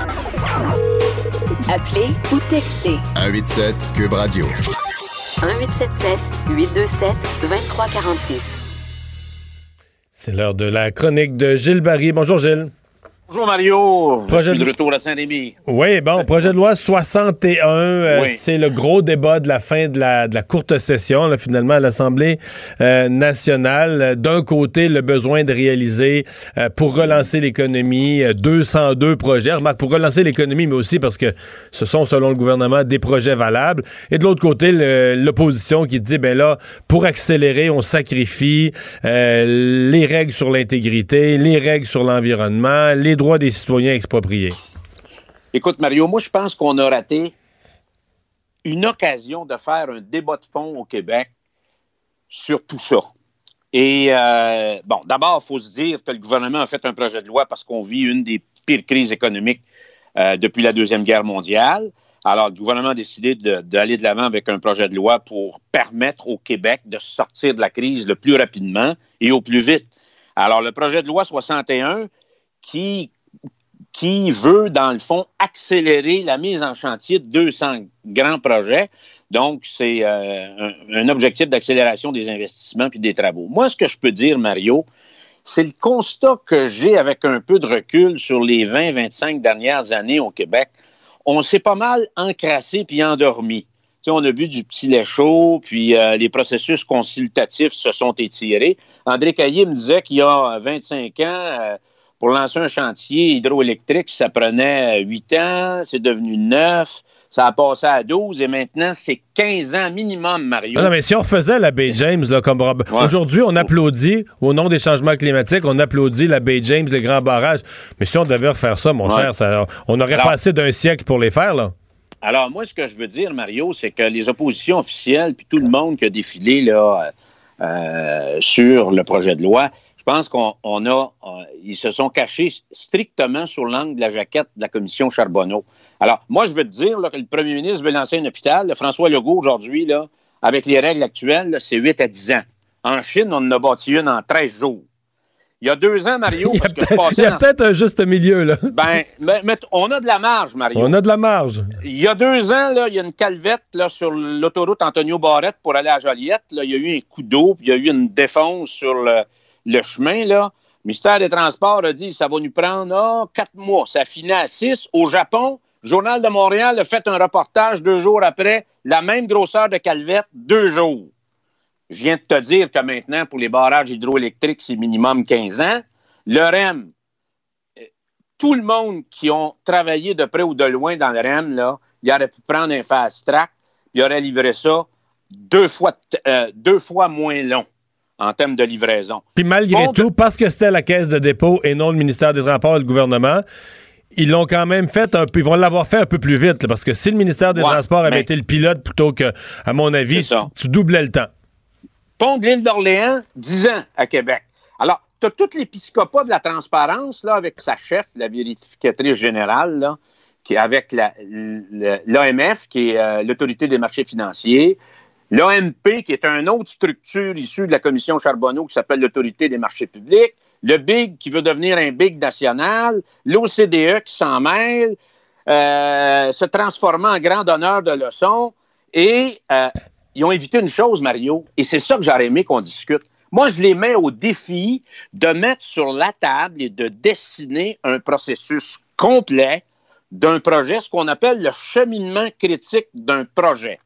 Appelez ou textez. 187 Cube Radio. 1877 827 2346. C'est l'heure de la chronique de Gilles Barry. Bonjour Gilles. Bonjour Mario, je Projet suis de- retour à Saint-Rémy. Oui, bon, projet de loi 61, euh, Oui. c'est le gros débat de la fin de la, de la courte session, là, finalement, à l'Assemblée euh, nationale. D'un côté, le besoin de réaliser, euh, pour relancer l'économie, euh, 202 projets. Remarque, pour relancer l'économie, mais aussi parce que ce sont, selon le gouvernement, des projets valables. Et de l'autre côté, l'opposition qui dit, ben là, pour accélérer, on sacrifie les règles sur l'intégrité, les règles sur l'environnement, les droits des citoyens expropriés. Écoute Mario, moi je pense qu'on a raté une occasion de faire un débat de fond au Québec sur tout ça. Et euh, bon, d'abord, il faut se dire que le gouvernement a fait un projet de loi parce qu'on vit une des pires crises économiques euh, depuis la Deuxième Guerre mondiale. Alors, le gouvernement a décidé d'aller de l'avant avec un projet de loi pour permettre au Québec de sortir de la crise le plus rapidement et au plus vite. Alors, le projet de loi 61 qui qui veut, dans le fond, accélérer la mise en chantier de 200 grands projets. Donc, c'est euh, un, objectif d'accélération des investissements puis des travaux. Moi, ce que je peux dire, Mario, c'est le constat que j'ai avec un peu de recul sur les 20-25 dernières années au Québec. On s'est pas mal encrassé puis endormi. Tu sais, on a bu du petit lait chaud, puis euh, les processus consultatifs se sont étirés. André Caillé me disait qu'il y a 25 ans, euh, pour lancer un chantier hydroélectrique, ça prenait 8 ans, c'est devenu 9, ça a passé à 12 et maintenant c'est 15 ans minimum, Mario. Ah non, mais si on refaisait la baie James, là, comme Rob- aujourd'hui, on applaudit, au nom des changements climatiques, on applaudit la baie James, les grands barrages. Mais si on devait refaire ça, mon Ouais. cher, ça- on aurait Alors- pas assez d'un siècle pour les faire, là. Alors, moi, ce que je veux dire, Mario, c'est que les oppositions officielles, puis tout le monde qui a défilé là, euh, euh, sur le projet de loi, je pense qu'on on a, euh, ils se sont cachés strictement sur l'angle de la jaquette de la commission Charbonneau. Alors, moi, je veux te dire là, que le premier ministre veut lancer un hôpital. François Legault, aujourd'hui, là, avec les règles actuelles, c'est 8 à 10 ans. En Chine, on en a bâti une en 13 jours. Il y a deux ans, Mario, [LAUGHS] parce que je Il passais y a dans- peut-être un juste milieu, là. [LAUGHS] Ben, mais- mais on a de la marge, Mario. On a de la marge. Il y a deux ans, là, il y a une calvette là, sur l'autoroute Antonio Barrette pour aller à Joliette. Là, il y a eu un coup d'eau, puis il y a eu une défonce sur le, le chemin. Là. Le ministère des Transports a dit ça va nous prendre ah, quatre mois. Ça finit à six. Au Japon, Journal de Montréal a fait un reportage deux jours après, la même grosseur de calvette, deux jours. Je viens de te dire que maintenant, pour les barrages hydroélectriques, c'est minimum 15 ans. Le REM, euh, tout le monde qui ont travaillé de près ou de loin dans le REM, il aurait pu prendre un fast track, il aurait livré ça deux fois, euh, deux fois moins long en termes de livraison. Puis malgré Bon, tout, parce que c'était la caisse de dépôt et non le ministère des Transports et le gouvernement, ils l'ont quand même fait un peu, ils vont l'avoir fait un peu plus vite, là, parce que si le ministère des Ouais, Transports avait été le pilote plutôt que, à mon avis, tu doublais le temps. Pont de l'île d'Orléans, 10 ans à Québec. Alors, tu as tout l'épiscopat de la transparence, là, avec sa chef, la vérificatrice générale, là, qui avec la- le- l'AMF, qui est euh, l'autorité des marchés financiers, l'AMP, qui est une autre structure issue de la commission Charbonneau, qui s'appelle l'autorité des marchés publics, le BIG, qui veut devenir un BIG national, l'OCDE, qui s'en mêle, euh, se transformant en grand donneur de leçons, et euh, ils ont évité une chose, Mario, et c'est ça que j'aurais aimé qu'on discute. Moi, je les mets au défi de mettre sur la table et de dessiner un processus complet d'un projet, ce qu'on appelle le cheminement critique d'un projet.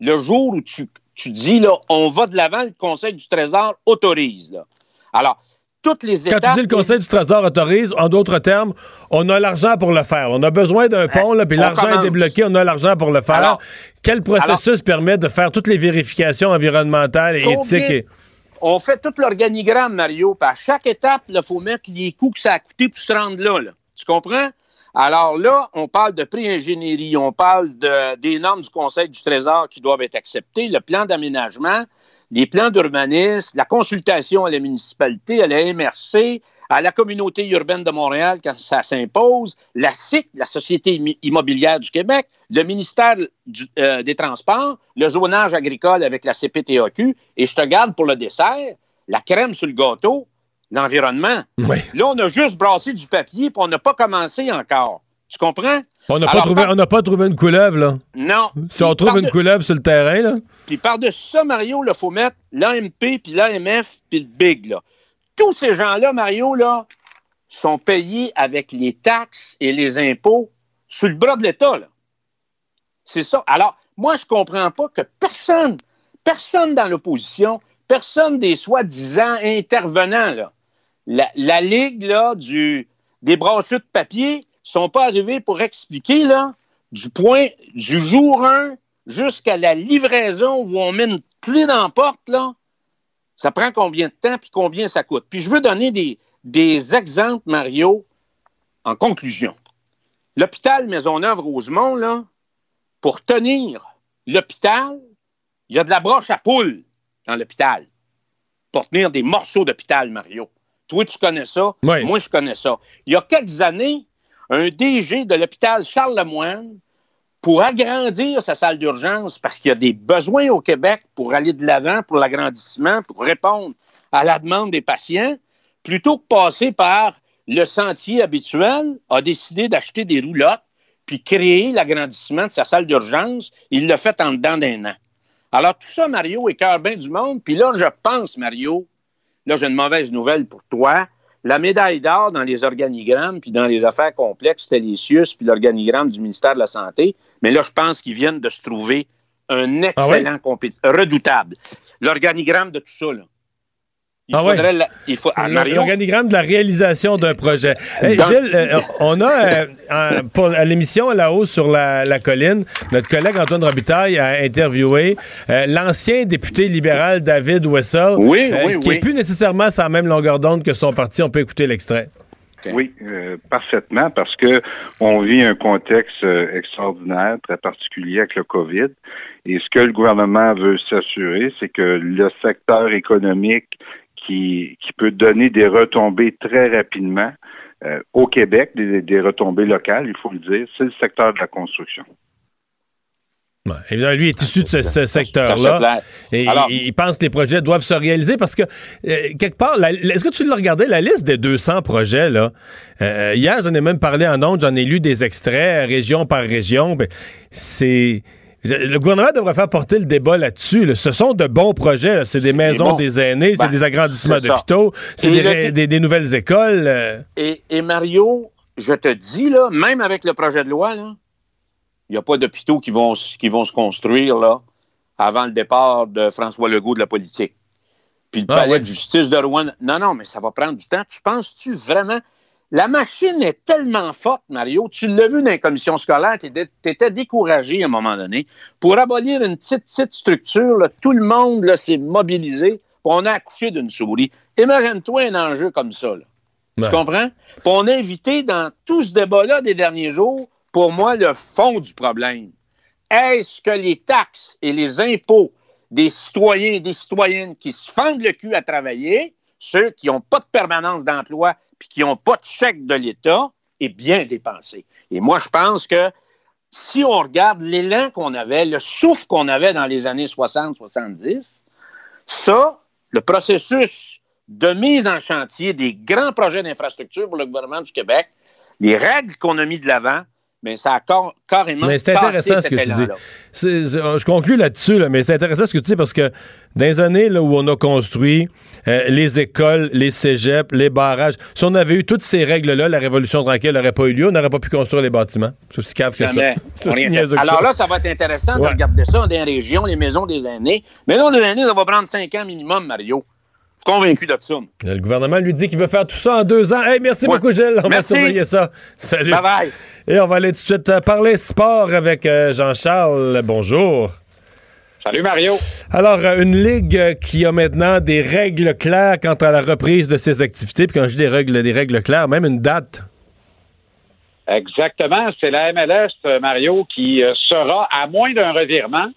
Le jour où tu, tu dis, là, on va de l'avant, le Conseil du Trésor autorise. Là. Alors, toutes les Quand étapes... tu dis le Conseil du Trésor autorise, en d'autres termes, on a l'argent pour le faire. On a besoin d'un pont, là, puis l'argent est débloqué, on a l'argent pour le faire. Alors- Quel processus permet de faire toutes les vérifications environnementales et éthiques? et- On fait tout l'organigramme, Mario. Puis à chaque étape, il faut mettre les coûts que ça a coûté pour se rendre là. là. Tu comprends? Alors là, on parle de pré-ingénierie, on parle de- des normes du Conseil du Trésor qui doivent être acceptées, le plan d'aménagement, les plans d'urbanisme, la consultation à la municipalité, à la MRC, à la communauté urbaine de Montréal quand ça s'impose, la SIC, la Société immobilière du Québec, le ministère euh, des Transports, le zonage agricole avec la CPTAQ, et je te garde pour le dessert, la crème sur le gâteau, l'environnement. Oui. Là, on a juste brassé du papier, puis on n'a pas commencé encore. Tu comprends? On n'a pas, trouvé- par- on n'a pas trouvé une couleuvre, là. Non. Si on trouve une couleuvre sur le terrain, là. Puis par-dessus ça, Mario, il faut mettre l'AMP, puis l'AMF, puis le BIG. Là. Tous ces gens-là, Mario, là, sont payés avec les taxes et les impôts sur le bras de l'État. là. C'est ça. Alors, moi, je ne comprends pas que personne, personne dans l'opposition, personne des soi-disant intervenants, là, la, Ligue là, des brasseux de papier, sont pas arrivés pour expliquer là, du point du jour 1 jusqu'à la livraison où on met une clé dans la porte, ça prend combien de temps puis combien ça coûte? Puis je veux donner des, des exemples, Mario, en conclusion. L'hôpital Maisonneuve-Rosemont, là, pour tenir l'hôpital, il y a de la broche à poule dans l'hôpital. Pour tenir des morceaux d'hôpital, Mario. Toi, tu connais ça. Moi, je connais ça. Il y a quelques années, un DG de l'hôpital Charles-Lemoine, pour agrandir sa salle d'urgence, parce qu'il y a des besoins au Québec pour aller de l'avant, pour l'agrandissement, pour répondre à la demande des patients, plutôt que passer par le sentier habituel, a décidé d'acheter des roulottes puis créer l'agrandissement de sa salle d'urgence. Il l'a fait en dedans d'un an. Alors, tout ça, Mario, écœure bien du monde. Puis là, je pense, Mario, là, j'ai une mauvaise nouvelle pour toi. La médaille d'or dans les organigrammes puis dans les affaires complexes, c'était les CIUS puis l'organigramme du ministère de la Santé. Mais là, je pense qu'ils viennent de se trouver un excellent compétiteur, redoutable. L'organigramme de tout ça, là. Il Ah faudrait ouais. la- il faut, ah, L'organigramme de la réalisation d'un projet. Hey, Dans- Gilles, euh, on a, euh, pour à l'émission là-haut sur la, la colline, notre collègue Antoine Robitaille a interviewé euh, l'ancien député libéral David Wessel, euh, Oui, oui, qui oui. est plus nécessairement sur la même longueur d'onde que son parti. On peut écouter l'extrait. Oui, euh, parfaitement, parce que on vit un contexte extraordinaire, très particulier avec le COVID. Et ce que le gouvernement veut s'assurer, c'est que le secteur économique qui, qui peut donner des retombées très rapidement euh, au Québec, des, des retombées locales, il faut le dire, c'est le secteur de la construction. Évidemment, lui est issu de ce, secteur-là. Et Alors- il, pense que les projets doivent se réaliser parce que, euh, quelque part, est-ce que tu l'as regardé, la liste des 200 projets, là? Euh, hier, j'en ai même parlé en ondes, j'en ai lu des extraits, région par région. Ben, c'est. Le gouvernement devrait faire porter le débat là-dessus. là. Ce sont de bons projets. C'est des maisons des aînés, Ben, c'est des agrandissements d'hôpitaux, c'est des, le- ré- des- des nouvelles écoles. euh. Et, et Mario, je te dis, là, même avec le projet de loi, il n'y a pas d'hôpitaux qui vont, qui vont se construire là, avant le départ de François Legault de la politique. Puis le Ah, palais ouais. de justice de Rouen. Non, non, mais ça va prendre du temps. Tu penses-tu vraiment? La machine est tellement forte, Mario. Tu l'as vu dans les commissions scolaires, tu étais découragé à un moment donné. Pour abolir une petite, petite structure, là, tout le monde s'est mobilisé. On a accouché d'une souris. Imagine-toi un enjeu comme ça. là. Ouais. Tu comprends? Puis on a invité dans tout ce débat-là des derniers jours, pour moi, le fond du problème. Est-ce que les taxes et les impôts des citoyens et des citoyennes qui se fendent le cul à travailler, ceux qui n'ont pas de permanence d'emploi puis qui n'ont pas de chèque de l'État, est bien dépensé? Et moi, je pense que si on regarde l'élan qu'on avait, le souffle qu'on avait dans les années 60-70, ça, le processus de mise en chantier des grands projets d'infrastructure pour le gouvernement du Québec, les règles qu'on a mis de l'avant, mais ça a carrément Mais c'est cassé intéressant ce que tu dis. c'est- je conclus là-dessus, là, mais c'est intéressant ce que tu dis parce que dans les années là, où on a construit euh, les écoles, les cégeps, les barrages, si on avait eu toutes ces règles-là, la Révolution tranquille n'aurait pas eu lieu, on n'aurait pas pu construire les bâtiments. C'est aussi cave que Jamais. [LAUGHS] ça. Alors ça. là, ça va être intéressant de regarder ça dans les régions, les maisons des aînés. Mais là, des aînés, ça va prendre cinq ans minimum, Mario. Convaincu de ça. Le gouvernement lui dit qu'il veut faire tout ça en deux ans. Hey, merci beaucoup, Gilles. On Merci. va surveiller ça. Salut. Bye bye. Et on va aller tout de suite euh, parler sport avec euh, Jean-Charles. Bonjour. Salut Mario. Alors, euh, une ligue qui a maintenant des règles claires quant à la reprise de ses activités. Puis quand je dis des règles, des règles claires, même une date. Exactement. C'est la MLS, Mario, qui sera, à moins d'un revirement,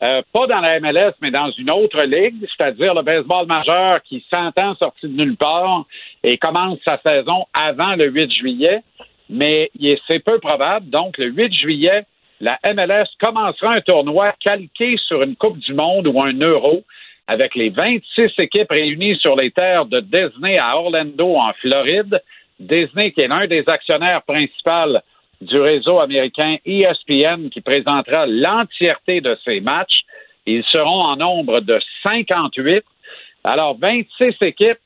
euh, pas dans la MLS, mais dans une autre ligue, c'est-à-dire le baseball majeur qui s'entend sorti de nulle part et commence sa saison avant le 8 juillet. Mais c'est peu probable. Donc, le 8 juillet, la MLS commencera un tournoi calqué sur une Coupe du Monde ou un Euro avec les 26 équipes réunies sur les terres de Disney à Orlando, en Floride. Disney, qui est l'un des actionnaires principaux du réseau américain ESPN, qui présentera l'entièreté de ces matchs. Ils seront en nombre de 58. Alors, 26 équipes,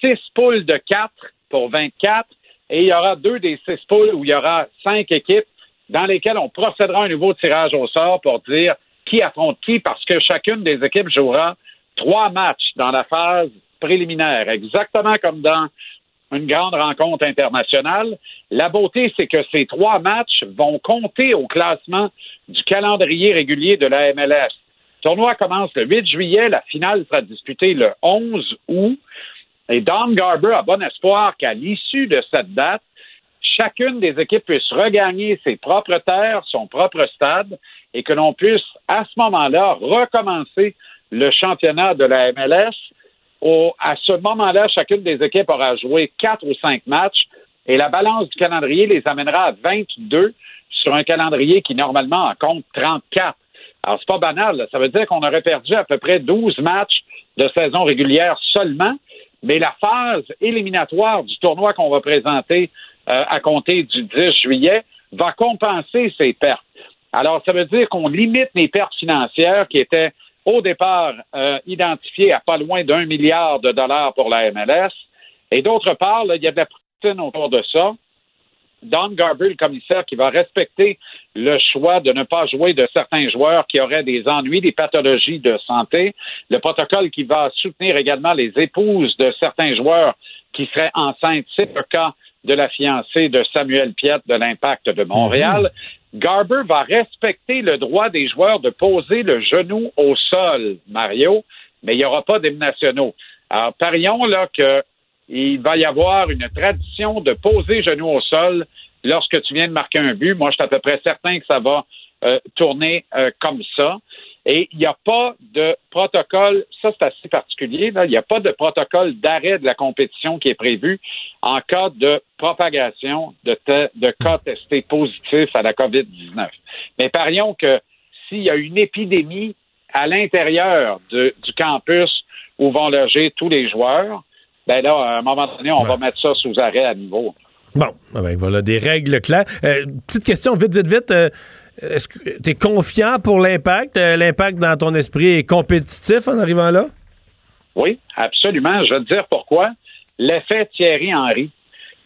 6 poules de 4 pour 24 et il y aura deux des six poules où il y aura cinq équipes dans lesquelles on procédera à un nouveau tirage au sort pour dire qui affronte qui parce que chacune des équipes jouera trois matchs dans la phase préliminaire, exactement comme dans une grande rencontre internationale. La beauté, c'est que ces trois matchs vont compter au classement du calendrier régulier de la MLS. Le tournoi commence le 8 juillet, la finale sera disputée le 11 août. Et Don Garber a bon espoir qu'à l'issue de cette date, chacune des équipes puisse regagner ses propres terres, son propre stade, et que l'on puisse, à ce moment-là, recommencer le championnat de la MLS. Au- à ce moment-là, chacune des équipes aura joué quatre ou cinq matchs et la balance du calendrier les amènera à 22 sur un calendrier qui normalement en compte 34. Alors, c'est pas banal. Ça veut dire qu'on aurait perdu à peu près 12 matchs de saison régulière seulement, mais la phase éliminatoire du tournoi qu'on va présenter euh, à compter du 10 juillet va compenser ces pertes. Alors, ça veut dire qu'on limite les pertes financières qui étaient au départ euh, identifiées à pas loin d'un milliard de dollars pour la MLS. Et d'autre part, il y a de la autour de ça. Don Garber, le commissaire, qui va respecter le choix de ne pas jouer de certains joueurs qui auraient des ennuis, des pathologies de santé. Le protocole qui va soutenir également les épouses de certains joueurs qui seraient enceintes. C'est le cas de la fiancée de Samuel Piette de l'Impact de Montréal. Garber va respecter le droit des joueurs de poser le genou au sol, Mario, mais il n'y aura pas d'hymnes nationaux. Alors, parions là que il va y avoir une tradition de poser genou au sol lorsque tu viens de marquer un but. Moi, je suis à peu près certain que ça va euh, tourner euh, comme ça. Et il n'y a pas de protocole, ça c'est assez particulier, il n'y a pas de protocole d'arrêt de la compétition qui est prévu en cas de propagation de, te- de cas testés positifs à la COVID-19. Mais parions que s'il y a une épidémie à l'intérieur du campus où vont loger tous les joueurs, ben là, à un moment donné, on va mettre ça sous arrêt à nouveau. Bon, ben, voilà, des règles claires. Euh, petite question, vite, vite, vite. euh, Est-ce que tu es confiant pour l'impact? Euh, l'impact dans ton esprit est compétitif en arrivant là? Oui, absolument. Je vais te dire pourquoi. L'effet Thierry Henry.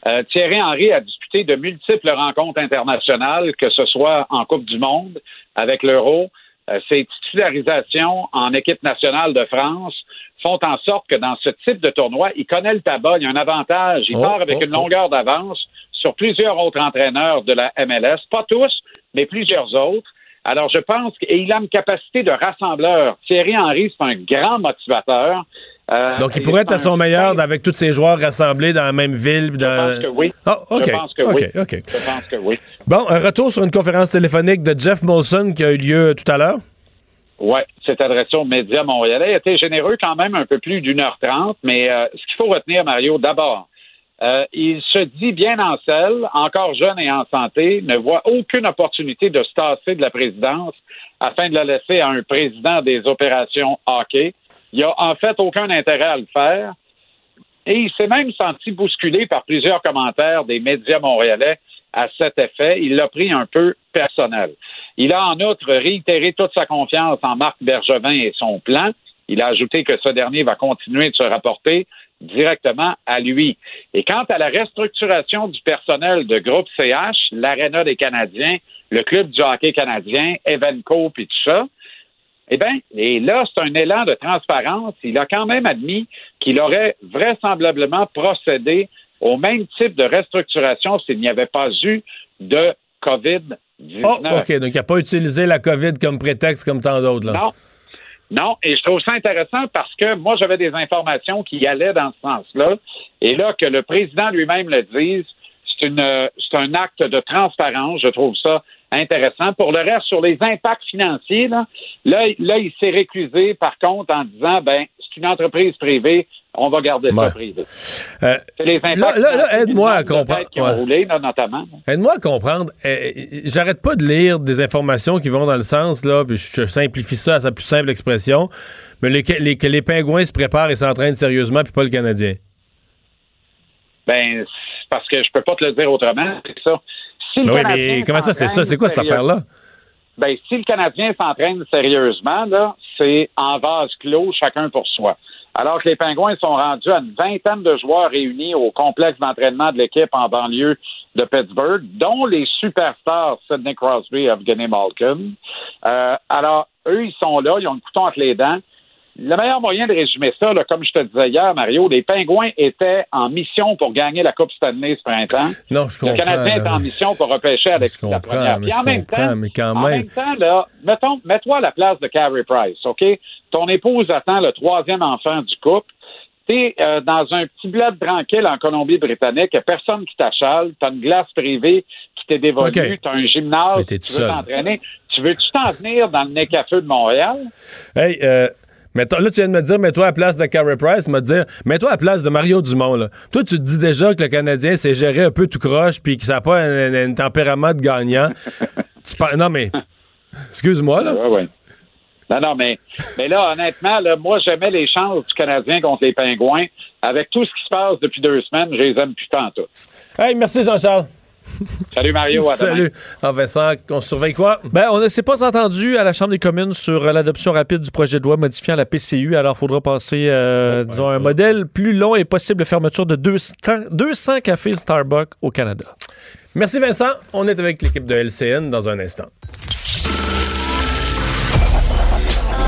Euh, Thierry Henry a disputé de multiples rencontres internationales, que ce soit en Coupe du Monde, avec l'Euro. Euh, ses titularisations en équipe nationale de France font en sorte que dans ce type de tournoi, il connaît le tabac, il y a un avantage. Il Oh, part avec oh, une longueur d'avance sur plusieurs autres entraîneurs de la MLS, pas tous, mais plusieurs autres. Alors, je pense qu'il a une capacité de rassembleur. Thierry Henry, c'est un grand motivateur. Euh, Donc, il pourrait être à son meilleur avec tous ces joueurs rassemblés dans la même ville. Dans... Je pense que oui. Ah, OK. Je pense que oui. Je pense que oui. Bon, un retour sur une conférence téléphonique de Jeff Molson qui a eu lieu tout à l'heure. Oui, c'est adressé aux médias montréalais. Il a été généreux quand même, un peu plus d'une heure trente, mais euh, ce qu'il faut retenir, Mario, d'abord, euh, il se dit bien en selle, encore jeune et en santé, ne voit aucune opportunité de se tasser de la présidence afin de la laisser à un président des opérations hockey. Il n'y a en fait aucun intérêt à le faire. Et il s'est même senti bousculé par plusieurs commentaires des médias montréalais à cet effet. Il l'a pris un peu personnel. Il a en outre réitéré toute sa confiance en Marc Bergevin et son plan. Il a ajouté que ce dernier va continuer de se rapporter directement à lui. Et quant à la restructuration du personnel de groupe CH, l'Arena des Canadiens, le club du hockey canadien, Evenco, puis tout ça, eh bien, et là, c'est un élan de transparence. Il a quand même admis qu'il aurait vraisemblablement procédé au même type de restructuration s'il n'y avait pas eu de COVID-19. Oh, OK. Donc, il n'a pas utilisé la COVID comme prétexte comme tant d'autres. là. Non. Non, et je trouve ça intéressant parce que moi, j'avais des informations qui allaient dans ce sens-là. Et là, que le président lui-même le dise, c'est c'est un acte de transparence. Je trouve ça intéressant. Pour le reste, sur les impacts financiers, là, là, là, il s'est récusé, par contre, en disant, ben, c'est une entreprise privée, on va garder Ouais. ça privé. Euh, C'est les là, là, là, aide-moi à comprendre. têtes qui ont Ouais. roulé, là, notamment. Aide-moi à comprendre. J'arrête pas de lire des informations qui vont dans le sens, là, puis je simplifie ça à sa plus simple expression, mais les- les- que les pingouins se préparent et s'entraînent sérieusement, puis pas le Canadien. Ben, parce que je peux pas te le dire autrement, c'est ça. Si le Ben oui, mais comment ça, c'est ça? C'est quoi cette affaire-là? Ben, si le Canadien s'entraîne sérieusement, là, c'est en vase clos, chacun pour soi. Alors que les Pingouins sont rendus à une vingtaine de joueurs réunis au complexe d'entraînement de l'équipe en banlieue de Pittsburgh, dont les superstars Sidney Crosby et Evgeny Malkin. Euh, alors, eux, ils sont là, ils ont le couteau entre les dents. Le meilleur moyen de résumer ça, là, comme je te disais hier, Mario, les Pingouins étaient en mission pour gagner la Coupe Stanley ce printemps. [LAUGHS] Non, je comprends. Le Canadien est en mission pour repêcher avec la première. Puis en même temps, mais quand en même. temps, là, mettons, mets-toi à la place de Carey Price, OK? Ton épouse attend le troisième enfant du couple. T'es euh, dans un petit bled tranquille en Colombie-Britannique, y a personne qui t'achale, t'as une glace privée qui t'est dévolue, t'as un gymnase, tu veux t'entraîner. Tu veux-tu t'en tenir dans le nez feu de Montréal? Hey, euh, mettons- là, tu viens de me dire, mets-toi à la place de Carey Price, me dire, mets-toi à la place de Mario Dumont. Là. Toi, tu te dis déjà que le Canadien s'est géré un peu tout croche puis que ça n'a pas un, un- un tempérament de gagnant. [LAUGHS] tu Non, mais. Excuse-moi, là. Ouais, ouais. Non, non, mais, mais là, honnêtement, là, moi, j'aimais les chances du Canadien contre les Pingouins. Avec tout ce qui se passe depuis deux semaines, je les aime plus tant tout. Hey, merci Jean-Charles. [LAUGHS] Salut Mario, à. Salut. Ah, Vincent, on surveille quoi? Ben, on ne s'est pas entendu à la Chambre des communes sur euh, l'adoption rapide du projet de loi modifiant la PCU. Alors, il faudra passer, euh, disons, un modèle plus long et possible de fermeture de 200, 200 cafés Starbucks au Canada. Merci Vincent. On est avec l'équipe de LCN dans un instant.